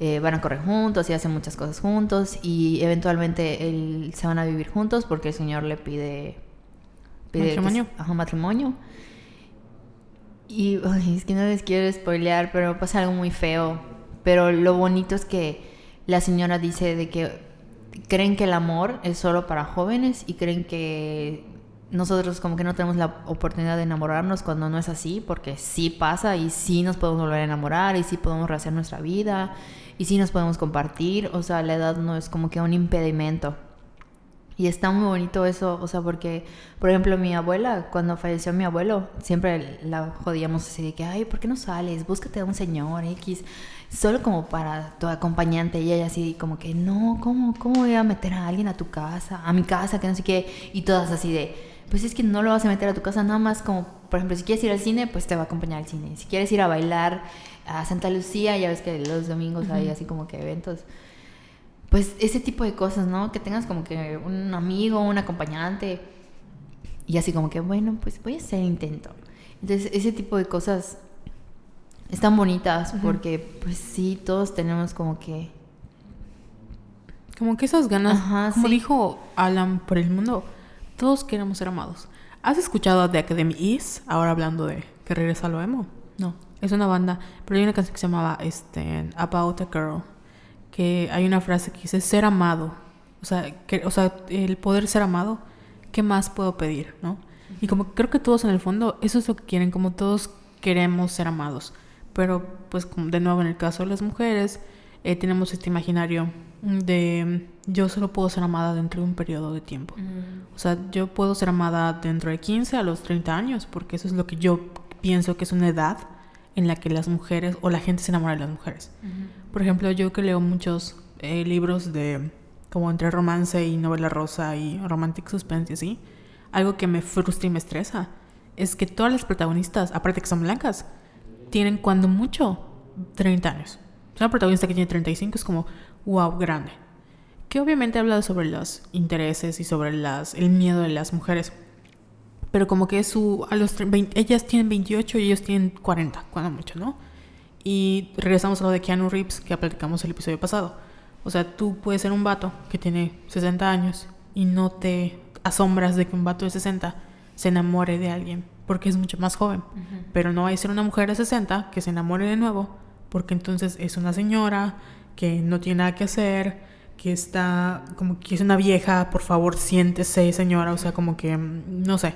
eh, van a correr juntos y hacen muchas cosas juntos y eventualmente él, se van a vivir juntos porque el señor le pide... pide matrimonio. un matrimonio. Y es que no les quiero spoilear, pero pasa algo muy feo pero lo bonito es que la señora dice de que creen que el amor es solo para jóvenes y creen que nosotros como que no tenemos la oportunidad de enamorarnos cuando no es así, porque sí pasa y sí nos podemos volver a enamorar y sí podemos rehacer nuestra vida y sí nos podemos compartir, o sea, la edad no es como que un impedimento. Y está muy bonito eso, o sea, porque, por ejemplo, mi abuela, cuando falleció mi abuelo, siempre la jodíamos así de que, ay, ¿por qué no sales? Búscate a un señor X solo como para tu acompañante. Y ella así como que, no, ¿cómo, ¿cómo voy a meter a alguien a tu casa? A mi casa, que no sé qué. Y todas así de, pues es que no lo vas a meter a tu casa nada más como, por ejemplo, si quieres ir al cine, pues te va a acompañar al cine. Si quieres ir a bailar a Santa Lucía, ya ves que los domingos hay así como que eventos. Pues ese tipo de cosas, ¿no? Que tengas como que un amigo, un acompañante. Y así como que, bueno, pues voy a hacer intento. Entonces, ese tipo de cosas están bonitas porque, pues sí, todos tenemos como que... Como que esas ganas, como dijo Alan por el mundo, todos queremos ser amados. ¿Has escuchado The Academy Is? Ahora hablando de que regresa lo emo. No, es una banda, pero hay una canción que se llamaba este, About a Girl, que hay una frase que dice ser amado. O sea, que, o sea, el poder ser amado, ¿qué más puedo pedir? ¿no? Y como creo que todos en el fondo, eso es lo que quieren, como todos queremos ser amados. Pero pues de nuevo en el caso de las mujeres, eh, tenemos este imaginario de yo solo puedo ser amada dentro de un periodo de tiempo. O sea, yo puedo ser amada dentro de 15 a los 30 años, porque eso es lo que yo pienso que es una edad en la que las mujeres o la gente se enamora de las mujeres. Por ejemplo, yo que leo muchos eh, libros de como entre romance y novela rosa y romantic suspense y así, algo que me frustra y me estresa es que todas las protagonistas, aparte que son blancas, tienen cuando mucho 30 años. Una protagonista que tiene 35 es como, wow, grande. Que obviamente habla sobre los intereses y sobre las, el miedo de las mujeres. Pero como que su, a los ellas tienen 28 y ellos tienen 40, cuando mucho, ¿no? Y regresamos a lo de Keanu Reeves que platicamos el episodio pasado. O sea, tú puedes ser un vato que tiene 60 años y no te asombras de que un vato de 60 se enamore de alguien porque es mucho más joven. Pero no hay ser una mujer de 60 que se enamore de nuevo porque entonces es una señora que no tiene nada que hacer, que está como que es una vieja, por favor siéntese señora, o sea, como que mm, no sé.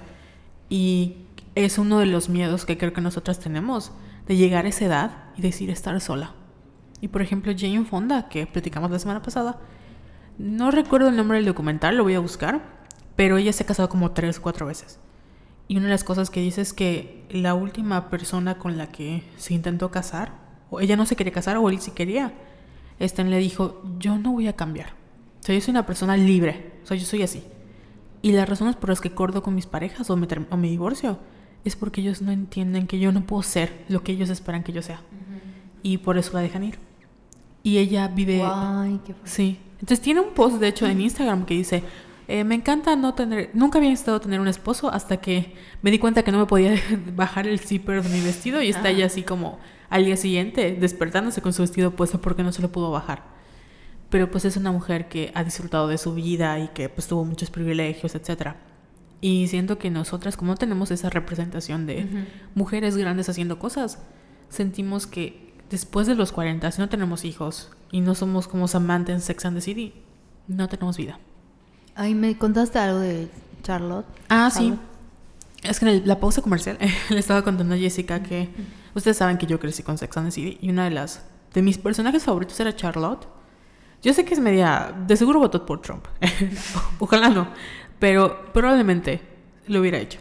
Y es uno de los miedos que creo que nosotras tenemos, de llegar a esa edad y decir estar sola. Y por ejemplo, Jane Fonda, que platicamos la semana pasada, no recuerdo el nombre del documental, lo voy a buscar, pero ella se ha casado como tres o cuatro veces. Y una de las cosas que dice es que la última persona con la que se intentó casar, o ella no se quería casar, o él sí quería, este le dijo, yo no voy a cambiar. O sea, yo soy una persona libre, o sea, yo soy así. Y las razones por las que corto con mis parejas o me, o me divorcio es porque ellos no entienden que yo no puedo ser lo que ellos esperan que yo sea. Y por eso la dejan ir. Y ella vive... Ay, qué sí. Entonces tiene un post, de hecho, en Instagram que dice, eh, me encanta no tener, nunca había estado tener un esposo hasta que me di cuenta que no me podía bajar el zipper de mi vestido y está ella así como al día siguiente despertándose con su vestido puesto porque no se lo pudo bajar pero pues es una mujer que ha disfrutado de su vida y que pues tuvo muchos privilegios, etc. Y siento que nosotras, como tenemos esa representación de mujeres grandes haciendo cosas, sentimos que después de los 40, si no tenemos hijos y no somos como Samantha en Sex and the City, no tenemos vida. Ay, me contaste algo de Charlotte. Ah, sí. Es que en la pausa comercial le estaba contando a Jessica que ustedes saben que yo crecí con Sex and the City y una de las de mis personajes favoritos era Charlotte yo sé que es media... De seguro votó por Trump. Ojalá no. Pero probablemente lo hubiera hecho.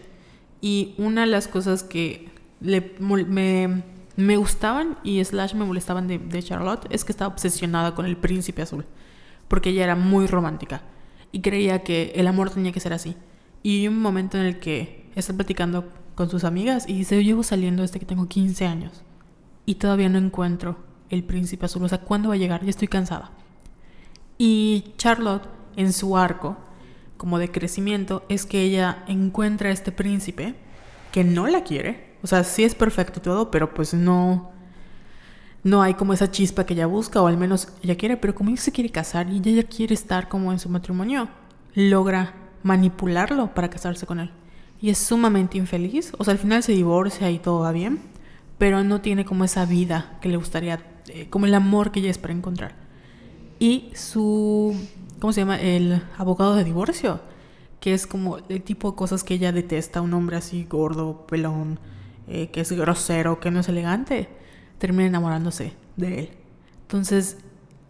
Y una de las cosas que le, me, me, gustaban y slash me molestaban de, de, Charlotte es que estaba obsesionada con el príncipe azul. Porque ella era muy romántica. Y creía que el amor tenía que ser así. Y un momento en el que está platicando con sus amigas y dice, yo llevo saliendo desde que tengo 15 años. Y todavía no encuentro el príncipe azul. O sea, ¿cuándo va a llegar? Ya estoy cansada. Y Charlotte, en su arco, como de crecimiento, es que ella encuentra a este príncipe que no la quiere. O sea, sí es perfecto todo, pero pues no. No hay como esa chispa que ella busca, o al menos ella quiere, pero como ella se quiere casar y ella quiere estar como en su matrimonio, logra manipularlo para casarse con él. Y es sumamente infeliz. O sea, al final se divorcia y todo va bien, pero no tiene como esa vida que le gustaría, eh, como el amor que ella espera encontrar y su, ¿cómo se llama? El abogado de divorcio, que es como el tipo de cosas que ella detesta, un hombre así gordo, pelón, eh, que es grosero, que no es elegante, termina enamorándose de él. Entonces,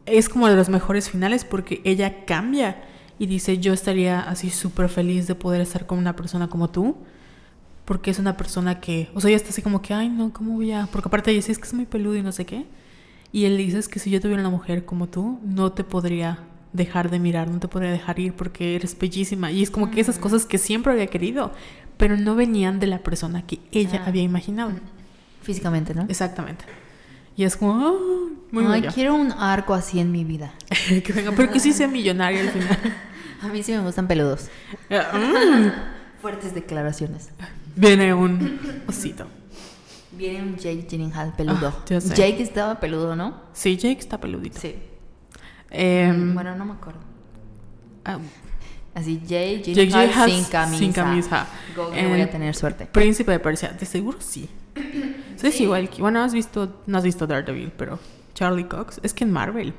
es como de los mejores finales porque ella cambia y dice, yo estaría así súper feliz de poder estar con una persona como tú. Porque es una persona que, o sea, ella está así como que, ay, no, ¿cómo voy a...? Porque aparte ella es que es muy peludo y no sé qué. Y él dice que si yo tuviera una mujer como tú, no te podría dejar de mirar, no te podría dejar ir porque eres bellísima. Y es como que esas cosas que siempre había querido, pero no venían de la persona que ella Ah. había imaginado. Físicamente, ¿no? Exactamente. Y es como, ah, muy Ay, bello. quiero un arco así en mi vida. que venga, pero que sí sea millonario al final. A mí sí me gustan peludos. Mm. Fuertes declaraciones. Viene un osito. Viene un Jake Gyllenhaal peludo. Ah. Jake estaba peludo, ¿no? Sí, Jake está peludito. Sí. Em, bueno, no me acuerdo. ah, Así, Jake Gyllenhaal sin camisa. sin camisa. Google, voy Em, a tener suerte. Príncipe de Persia, de seguro sí. Es igual que, bueno, has visto, no has visto Daredevil, pero Charlie Cox, es que en Marvel,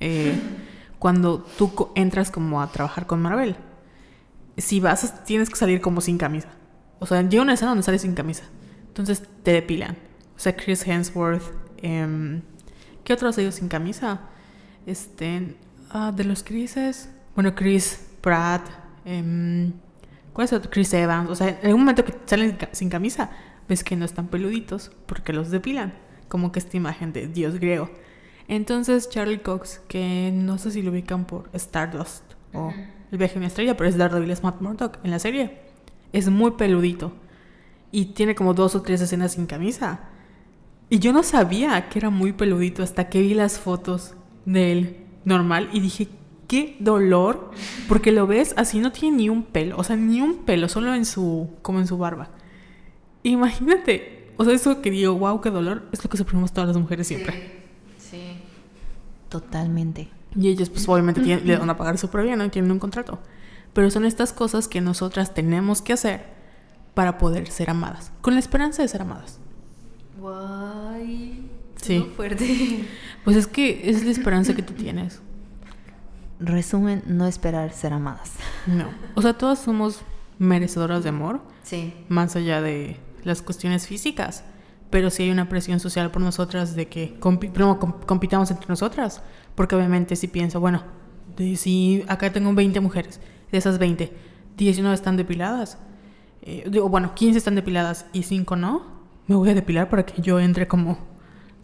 eh, cuando tú entras como a trabajar con Marvel, si vas, tienes que salir como sin camisa. O sea, llega una escena donde sales sin camisa. Entonces te depilan. O sea, Chris Hemsworth, em, ¿qué otros ellos sin camisa? Este, ah, de los Chrises, bueno, Chris Pratt, em, ¿cuál es otro? Chris Evans. O sea, en algún momento que salen sin camisa, ves que no están peluditos porque los depilan. Como que esta imagen de dios griego. Entonces, Charlie Cox, que no sé si lo ubican por Stardust o El viaje de una estrella, pero es Daredevil, es Matt Murdock en la serie. Es muy peludito. Y tiene como dos o tres escenas sin camisa. Y yo no sabía que era muy peludito hasta que vi las fotos de él normal y dije, qué dolor, porque lo ves así, no tiene ni un pelo, o sea, ni un pelo, solo en su, como en su barba. Imagínate, o sea, eso que digo, wow, qué dolor, es lo que sufrimos todas las mujeres siempre. Sí. Totalmente. Y ellos, pues obviamente tienen- le van a pagar súper bien, ¿no? Y tienen un contrato. Pero son estas cosas que nosotras tenemos que hacer para poder ser amadas, con la esperanza de ser amadas. Guay. Sí. Muy fuerte. Pues es que es la esperanza que tú tienes. Resumen, no esperar ser amadas. No. O sea, todas somos merecedoras de amor, Sí. más allá de las cuestiones físicas. Pero sí hay una presión social por nosotras de que compi- primero com- compitamos entre nosotras. Porque obviamente si pienso, bueno, de si acá tengo 20 mujeres, de esas 20, 19 están depiladas. eh, digo, bueno, 15 están depiladas y 5 no. Me voy a depilar para que yo entre como...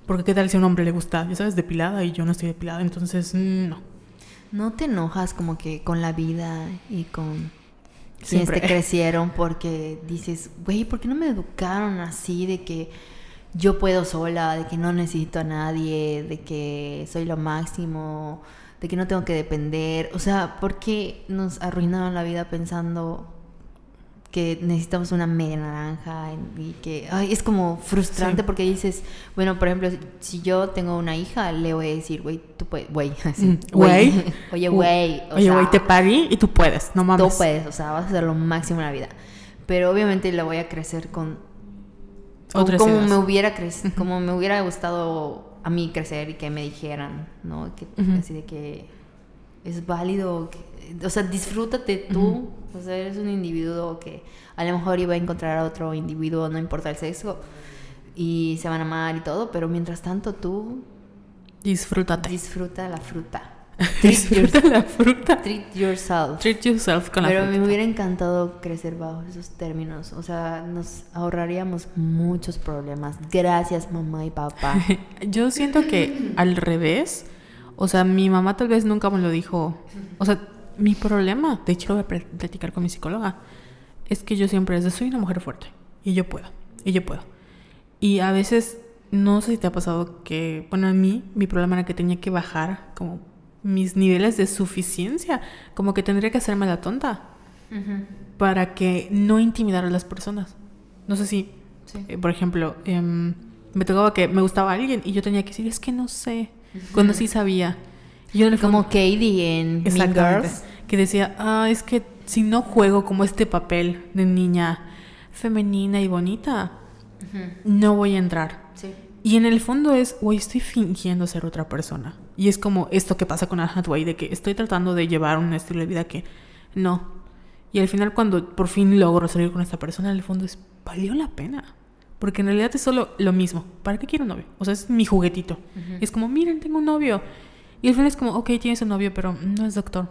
Porque qué tal si a un hombre le gusta, ya sabes, depilada y yo no estoy depilada. Entonces, mm, no. ¿No te enojas como que con la vida y con Siempre. te crecieron porque dices, güey, ¿por qué no me educaron así de que yo puedo sola, de que no necesito a nadie, de que soy lo máximo, de que no tengo que depender? O sea, ¿por qué nos arruinaron la vida pensando que necesitamos una media naranja y que ay, es como frustrante Sí. porque dices, bueno, por ejemplo, si yo tengo una hija, le voy a decir, güey, tú puedes, güey, Mm, güey. Oye, güey. Oye, güey, te parí y tú puedes, no mames. Tú puedes, o sea, vas a hacer lo máximo en la vida. Pero obviamente la voy a crecer con. Otras como ideas. me hubiera crecido, como me hubiera gustado a mí crecer y que me dijeran, ¿no? Que. Así de que es válido, que- o sea, disfrútate tú, o sea, eres un individuo que a lo mejor iba a encontrar a otro individuo, no importa el sexo, y se van a amar y todo, pero mientras tanto tú Disfrútate. disfruta la fruta. Treat, Disfruta your- la fruta. treat yourself. Treat yourself con Pero la me fruta. hubiera encantado crecer bajo esos términos. O sea, nos ahorraríamos muchos problemas. Gracias, mamá y papá. Yo siento que al revés, o sea, mi mamá tal vez nunca me lo dijo. O sea, mi problema, de hecho lo voy a pl- platicar con mi psicóloga, es que yo siempre es de soy una mujer fuerte y yo puedo, y yo puedo. Y a veces, no sé si te ha pasado que, bueno, a mí mi problema era que tenía que bajar como mis niveles de suficiencia, como que tendría que hacerme la tonta para que no intimidara a las personas. No sé si Sí. eh, por ejemplo, em, me tocaba que me gustaba alguien y yo tenía que decir, es que no sé, cuando sí sabía. Yo en el Como fondo- Katie en Mean Girls. que decía, ah, es que si no juego como este papel de niña femenina y bonita, no voy a entrar. Sí. Y en el fondo es, güey, estoy fingiendo ser otra persona. Y es como esto que pasa con Anne Hathaway, de que estoy tratando de llevar un estilo de vida que no. Y al final cuando por fin logro salir con esta persona, en el fondo es, valió la pena. Porque en realidad es solo lo mismo. ¿Para qué quiero un novio? O sea, es mi juguetito. Y es como, miren, tengo un novio. Y al final es como, ok, tienes un novio, pero no es doctor.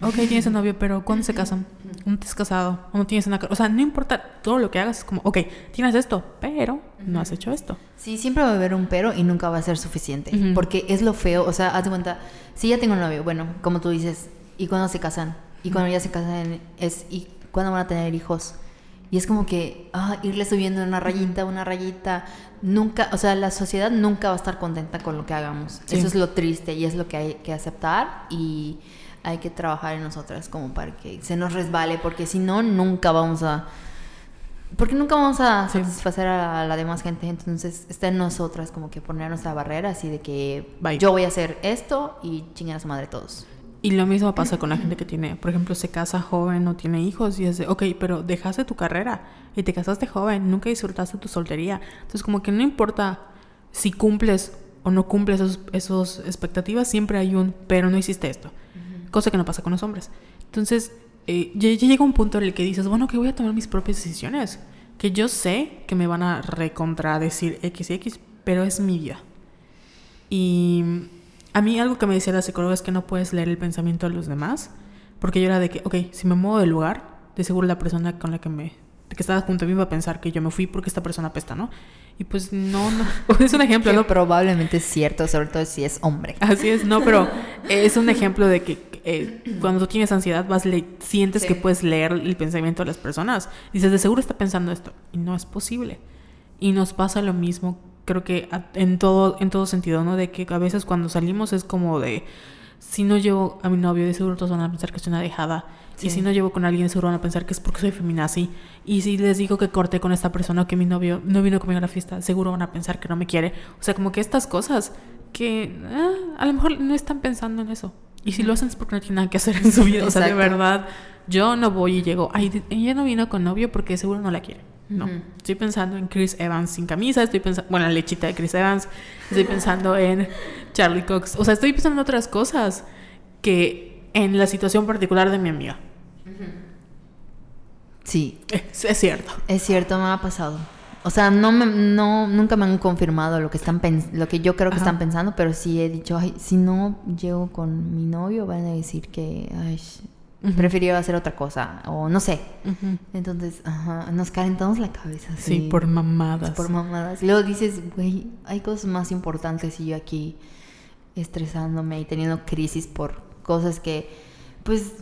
Ok, tienes un novio, pero ¿cuándo se casan? ¿No te has casado? ¿O no tienes una... O sea, no importa todo lo que hagas, es como, ok, tienes esto, pero no has hecho esto. Sí, siempre va a haber un pero y nunca va a ser suficiente. Porque es lo feo. O sea, haz de cuenta, si ya tengo un novio, bueno, como tú dices, ¿y cuando se casan? Y cuando ya se casan, es ¿y cuándo van a tener hijos? Y es como que ah, irle subiendo una rayita, una rayita. Nunca, o sea, la sociedad nunca va a estar contenta con lo que hagamos. Sí. Eso es lo triste y es lo que hay que aceptar y hay que trabajar en nosotras como para que se nos resbale, porque si no, nunca vamos a porque nunca vamos a Sí. satisfacer a la demás gente, entonces está en nosotras como que poner nuestra barrera así de que Bye. yo voy a hacer esto y chingar a su madre todos. Y lo mismo pasa con la gente que tiene, por ejemplo, se casa joven o tiene hijos y es de, ok, pero dejaste tu carrera y te casaste joven, nunca disfrutaste tu soltería. Entonces, como que no importa si cumples o no cumples esos, esos expectativas, siempre hay un, pero no hiciste esto. Cosa que no pasa con los hombres. Entonces, eh, ya, ya llega un punto en el que dices, bueno, que voy a tomar mis propias decisiones. Que yo sé que me van a recontradecir X y X, pero es mi vida. Y a mí algo que me decía la psicóloga es que no puedes leer el pensamiento de los demás, porque yo era de que, ok, si me muevo del lugar, de seguro la persona con la que me que estaba junto a mí va a pensar que yo me fui porque esta persona apesta, ¿no? Y pues no, no, es un ejemplo, Que ¿no? probablemente es cierto, sobre todo si es hombre. Así es, no, pero es un ejemplo de que eh, cuando tú tienes ansiedad, vas le sientes Sí. que puedes leer el pensamiento de las personas. Dices, de seguro está pensando esto. Y no es posible. Y nos pasa lo mismo, creo que en todo, en todo sentido, ¿no? De que a veces cuando salimos es como de, si no llevo a mi novio, de seguro todos van a pensar que soy una dejada. Sí. Y si no llevo con alguien, seguro van a pensar que es porque soy feminazi. Y si les digo que corté con esta persona o que mi novio no vino conmigo a la fiesta, seguro van a pensar que no me quiere. O sea, como que estas cosas que ah, a lo mejor no están pensando en eso. Y si lo hacen es porque no tienen nada que hacer en su vida. O sea, de verdad, yo no voy y llego, ay, ella no vino con novio porque seguro no la quiere. No, estoy pensando en Chris Evans sin camisa, estoy pensando, bueno, la lechita de Chris Evans, estoy pensando en Charlie Cox. O sea, estoy pensando en otras cosas que en la situación particular de mi amiga. Sí, Es, es cierto. es cierto, me ha pasado. O sea, no, me, no nunca me han confirmado lo que están lo que yo creo que Ajá. están pensando, pero sí he dicho, ay, si no llego con mi novio, van a decir que ay, Ujú. prefirió hacer otra cosa o no sé. Entonces, ajá, nos calentamos la cabeza. Sí, por mamadas. Por mamadas. Luego dices, güey, hay cosas más importantes y yo aquí estresándome y teniendo crisis por cosas que, pues,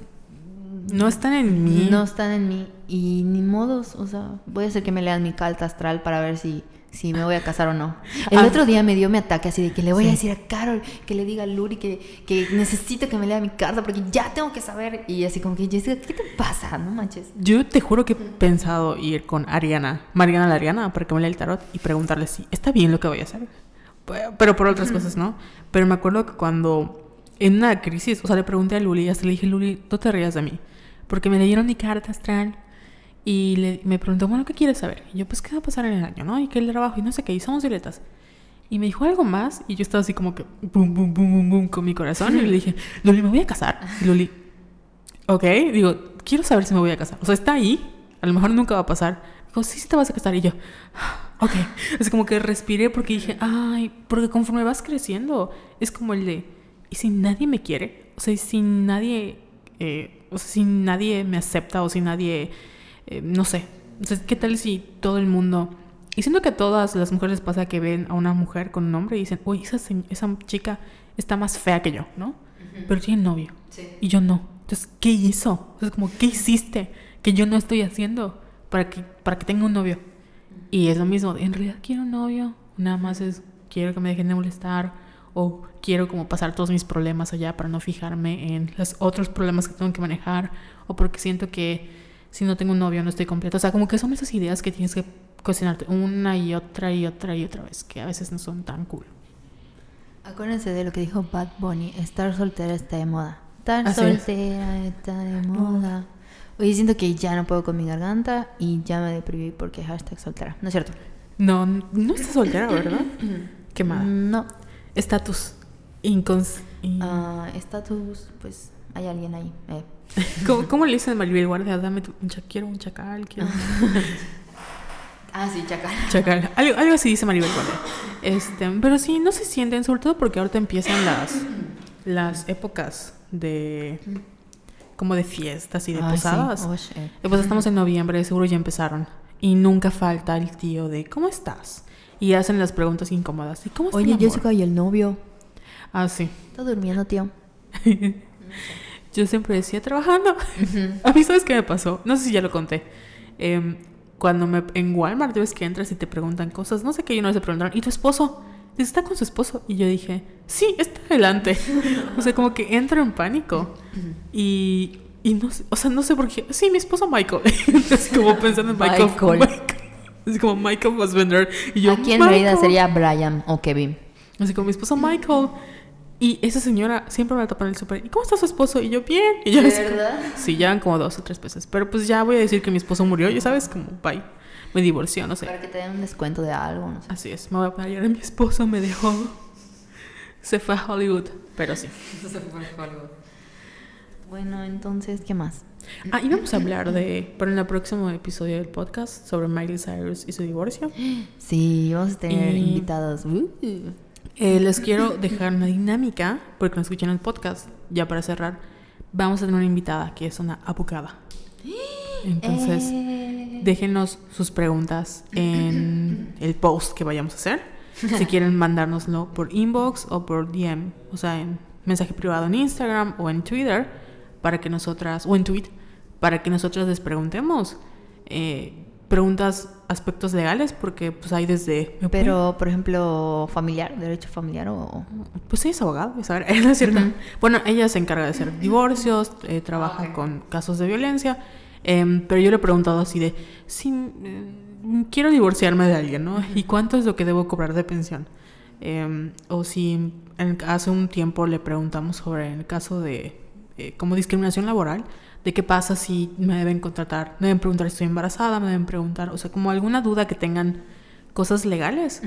No están en mí. no están en mí. Y ni modos, o sea, voy a hacer que me lean mi carta astral para ver si, si me voy a casar o no. El Ah. otro día me dio mi ataque así de que le voy a decir a Carol, que le diga a Luri que, que necesito que me lea mi carta porque ya tengo que saber. Y así como que, Jessica, ¿qué te pasa? No manches. Yo te juro que he pensado ir con Ariana, Mariana la Ariana, para que me lea el tarot y preguntarle si está bien lo que voy a hacer. Pe- Pero por otras cosas, ¿no? Pero me acuerdo que cuando en una crisis, o sea, le pregunté a Luli y hasta le dije, Luli, no te rías de mí. Porque me leyeron mi carta astral y le, me preguntó, bueno, ¿qué quieres saber? Y yo, pues, ¿qué va a pasar en el año, no? Y que el trabajo y no sé qué, y somos violetas. Y me dijo algo más y yo estaba así como que, boom, boom, boom, boom, boom, con mi corazón. Y le dije, Luli, me voy a casar. Y Luli, Ok, digo, quiero saber si me voy a casar. O sea, está ahí, a lo mejor nunca va a pasar. Digo, sí, sí te vas a casar. Y yo, ok. Es como que respiré porque dije, ay, porque conforme vas creciendo, es como el de, ¿y si nadie me quiere? O sea, ¿y si nadie, eh, o sea, si nadie me acepta o si nadie, eh, no sé. O sea, ¿qué tal si todo el mundo... Y siento que a todas las mujeres les pasa que ven a una mujer con un hombre y dicen, uy, esa, esa chica está más fea que yo, ¿no? Pero tiene novio. Y yo no. Entonces, ¿qué hizo? Entonces, como, ¿qué hiciste que yo no estoy haciendo para que, para que tenga un novio? Y es lo mismo, en realidad quiero un novio, nada más es, quiero que me dejen de molestar o quiero como pasar todos mis problemas allá para no fijarme en los otros problemas que tengo que manejar o porque siento que si no tengo un novio no estoy completo. O sea, como que son esas ideas que tienes que cuestionarte una y otra y otra y otra vez, que a veces no son tan cool. Acuérdense de lo que dijo Bad Bunny, estar soltera está de moda. Estar Así es. soltera está de moda. Oye, siento que ya no puedo con mi garganta y ya me deprimí porque hashtag soltera. ¿No es cierto? No, no estás soltera, ¿verdad? Qué mal. No. Estatus. Incons... in- Ah, Estatus, pues hay alguien ahí. eh. ¿Cómo, cómo le dicen a Maribel Guardia? Dame tu, un cha- quiero un chacal, quiero un Ah, sí, chacal. chacal. Algo, algo así dice Maribel Guardia. Este, pero sí, no se sienten, sobre todo porque ahorita empiezan las, las épocas de como de fiestas y de Ay, sí. posadas. Shit. Y pues estamos en noviembre, seguro ya empezaron. Y nunca falta el tío de ¿cómo estás? Y hacen las preguntas incómodas. ¿Y cómo está Oye? Jessica, ¿y el novio? Ah, sí. Está durmiendo, tío. Yo siempre decía trabajando. A mí, ¿sabes qué me pasó? No sé si ya lo conté. Em, cuando me, en Walmart, ves que entras y te preguntan cosas, no sé qué, y una vez se preguntaron, ¿y tu esposo? Dice, está con su esposo. Y yo dije, sí, está adelante. o sea, como que entro en pánico. Y, y no sé, o sea, no sé por qué. Sí, mi esposo Michael. Así como pensando en Michael. Michael. Así como Michael Fassbender. Y yo, Aquí en realidad "Michael". sería Brian o Kevin. Así como mi esposo Michael. Y esa señora siempre me la tapa en el súper. ¿Y cómo está su esposo? Y yo, bien. Y yo ¿De verdad? Sí, ya van como dos o tres veces. Pero pues ya voy a decir que mi esposo murió. Ya sabes, como, bye. Me divorció, no sé. Para que te den un descuento de algo, no sé. Así es, me voy a parar. Mi esposo me dejó. Se fue a Hollywood. Pero sí. Bueno, entonces, ¿qué más? Ah, y vamos a hablar de, para el próximo episodio del podcast, sobre Miley Cyrus y su divorcio. Sí, vamos a tener Y- invitados. Uh. Eh, les quiero dejar una dinámica, porque no escuchan el podcast, ya para cerrar. Vamos a tener una invitada que es una abogada. Entonces, Eh. déjenos sus preguntas en el post que vayamos a hacer. Si quieren mandárnoslo por inbox o por DM, o sea, en mensaje privado en Instagram o en Twitter, para que nosotras, o en tweet, para que nosotras les preguntemos eh, preguntas, aspectos legales, porque pues hay desde... ¿me pueden- Pero, por ejemplo, familiar, derecho familiar o... Pues ella es abogada, es saber, ¿no es cierto? Bueno, ella se encarga de hacer divorcios, eh, trabaja con casos de violencia, em, pero yo le he preguntado así de, si mm, quiero divorciarme de alguien, ¿no? ¿Y cuánto es lo que debo cobrar de pensión? Em, o si en- hace un tiempo le preguntamos sobre el caso de eh, como discriminación laboral, de qué pasa si me deben contratar, me deben preguntar si estoy embarazada, me deben preguntar, o sea, como alguna duda que tengan cosas legales.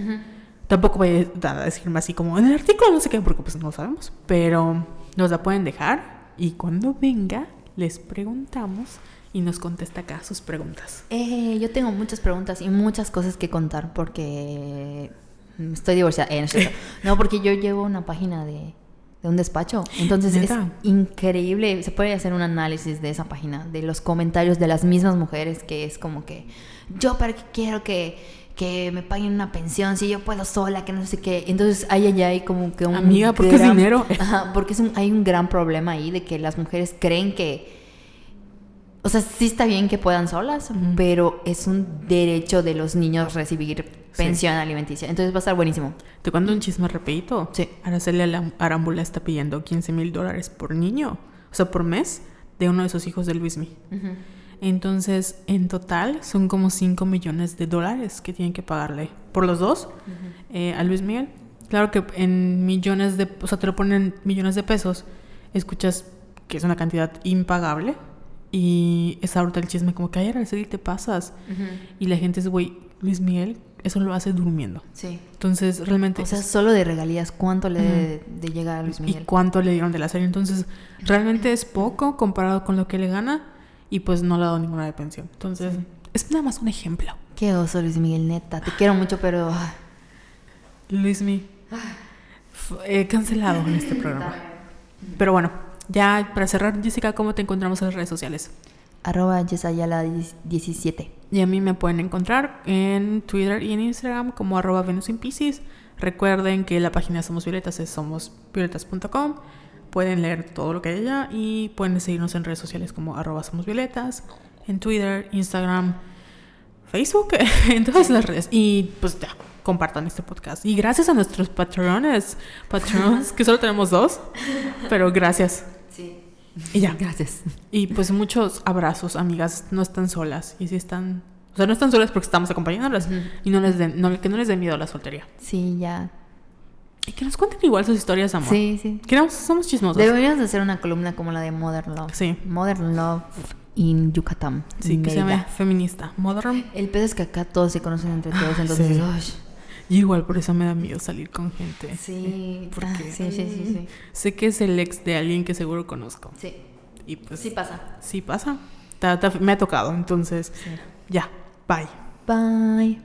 Tampoco voy a decirme así como en el artículo no sé qué, porque pues no sabemos. Pero nos la pueden dejar y cuando venga les preguntamos y nos contesta acá sus preguntas. Eh, yo tengo muchas preguntas y muchas cosas que contar porque estoy divorciada. Eh, no, porque yo llevo una página de, de un despacho. Entonces ¿Neta? es increíble. Se puede hacer un análisis de esa página, de los comentarios de las mismas mujeres, que es como que yo para qué quiero que, que me paguen una pensión si yo puedo sola, que no sé qué. Entonces hay allá hay como que un... Amiga, porque es dinero. Ajá, porque es un- hay un gran problema ahí de que las mujeres creen que... O sea, sí está bien que puedan solas, pero es un derecho de los niños recibir pensión alimenticia. Entonces va a estar buenísimo. Te cuento un chisme rapidito. Sí. Araceli Arámbula está pidiendo 15 mil dólares por niño, o sea, por mes, de uno de sus hijos de Luismi. Entonces, en total, son como 5 millones de dólares que tienen que pagarle por los dos eh, a Luis Miguel. Claro que en millones de, o sea, te lo ponen en millones de pesos, escuchas que es una cantidad impagable y es ahorita el chisme como que, ay, Araceli, te pasas. Y la gente es, güey, Luis Miguel, eso lo hace durmiendo. Sí. Entonces, realmente... O sea, solo de regalías, ¿cuánto le debe de, de llegar a Luis ¿Y Miguel? cuánto le dieron de la serie? Entonces, realmente es poco comparado con lo que le gana y pues no le ha dado ninguna de pensión. Entonces, es nada más un ejemplo. Qué oso, Luis Miguel, neta. Te quiero mucho, pero... ah, Luismi, f- eh, cancelado en este programa. Pero bueno, ya para cerrar, Jessica, ¿cómo te encontramos en las redes sociales? Arroba Yesayala17. Y a mí me pueden encontrar en Twitter y en Instagram como arroba Venus in Pisces. Recuerden que la página de Somos Violetas es somosvioletas.com. Pueden leer todo lo que hay allá y pueden seguirnos en redes sociales como arroba Somos Violetas, en Twitter, Instagram, Facebook, en todas las redes. Y pues ya, compartan este podcast. Y gracias a nuestros patrones, patrons, que solo tenemos dos, pero gracias. Y ya. Gracias. Y pues muchos abrazos, amigas. No están solas. Y si están. O sea, no están solas porque estamos acompañándolas. Y no les den, no, que no les dé miedo la soltería. Sí, ya. Y que nos cuenten igual sus historias de amor. Sí, sí. Que no, somos chismosos. Deberíamos de hacer una columna como la de Modern Love. Sí. Modern Love in Yucatán. Sí, que se llama feminista. Modern. El pedo es que acá todos se conocen entre todos, Ah, entonces... sí. Y igual por eso me da miedo salir con gente. Sí, Porque- ah, sí, sí, sí, sí. Sé que es el ex de alguien que seguro conozco. Sí, Y pues sí pasa. sí pasa. Ta- ta- me ha tocado. Entonces, Sí. ya. Bye. Bye.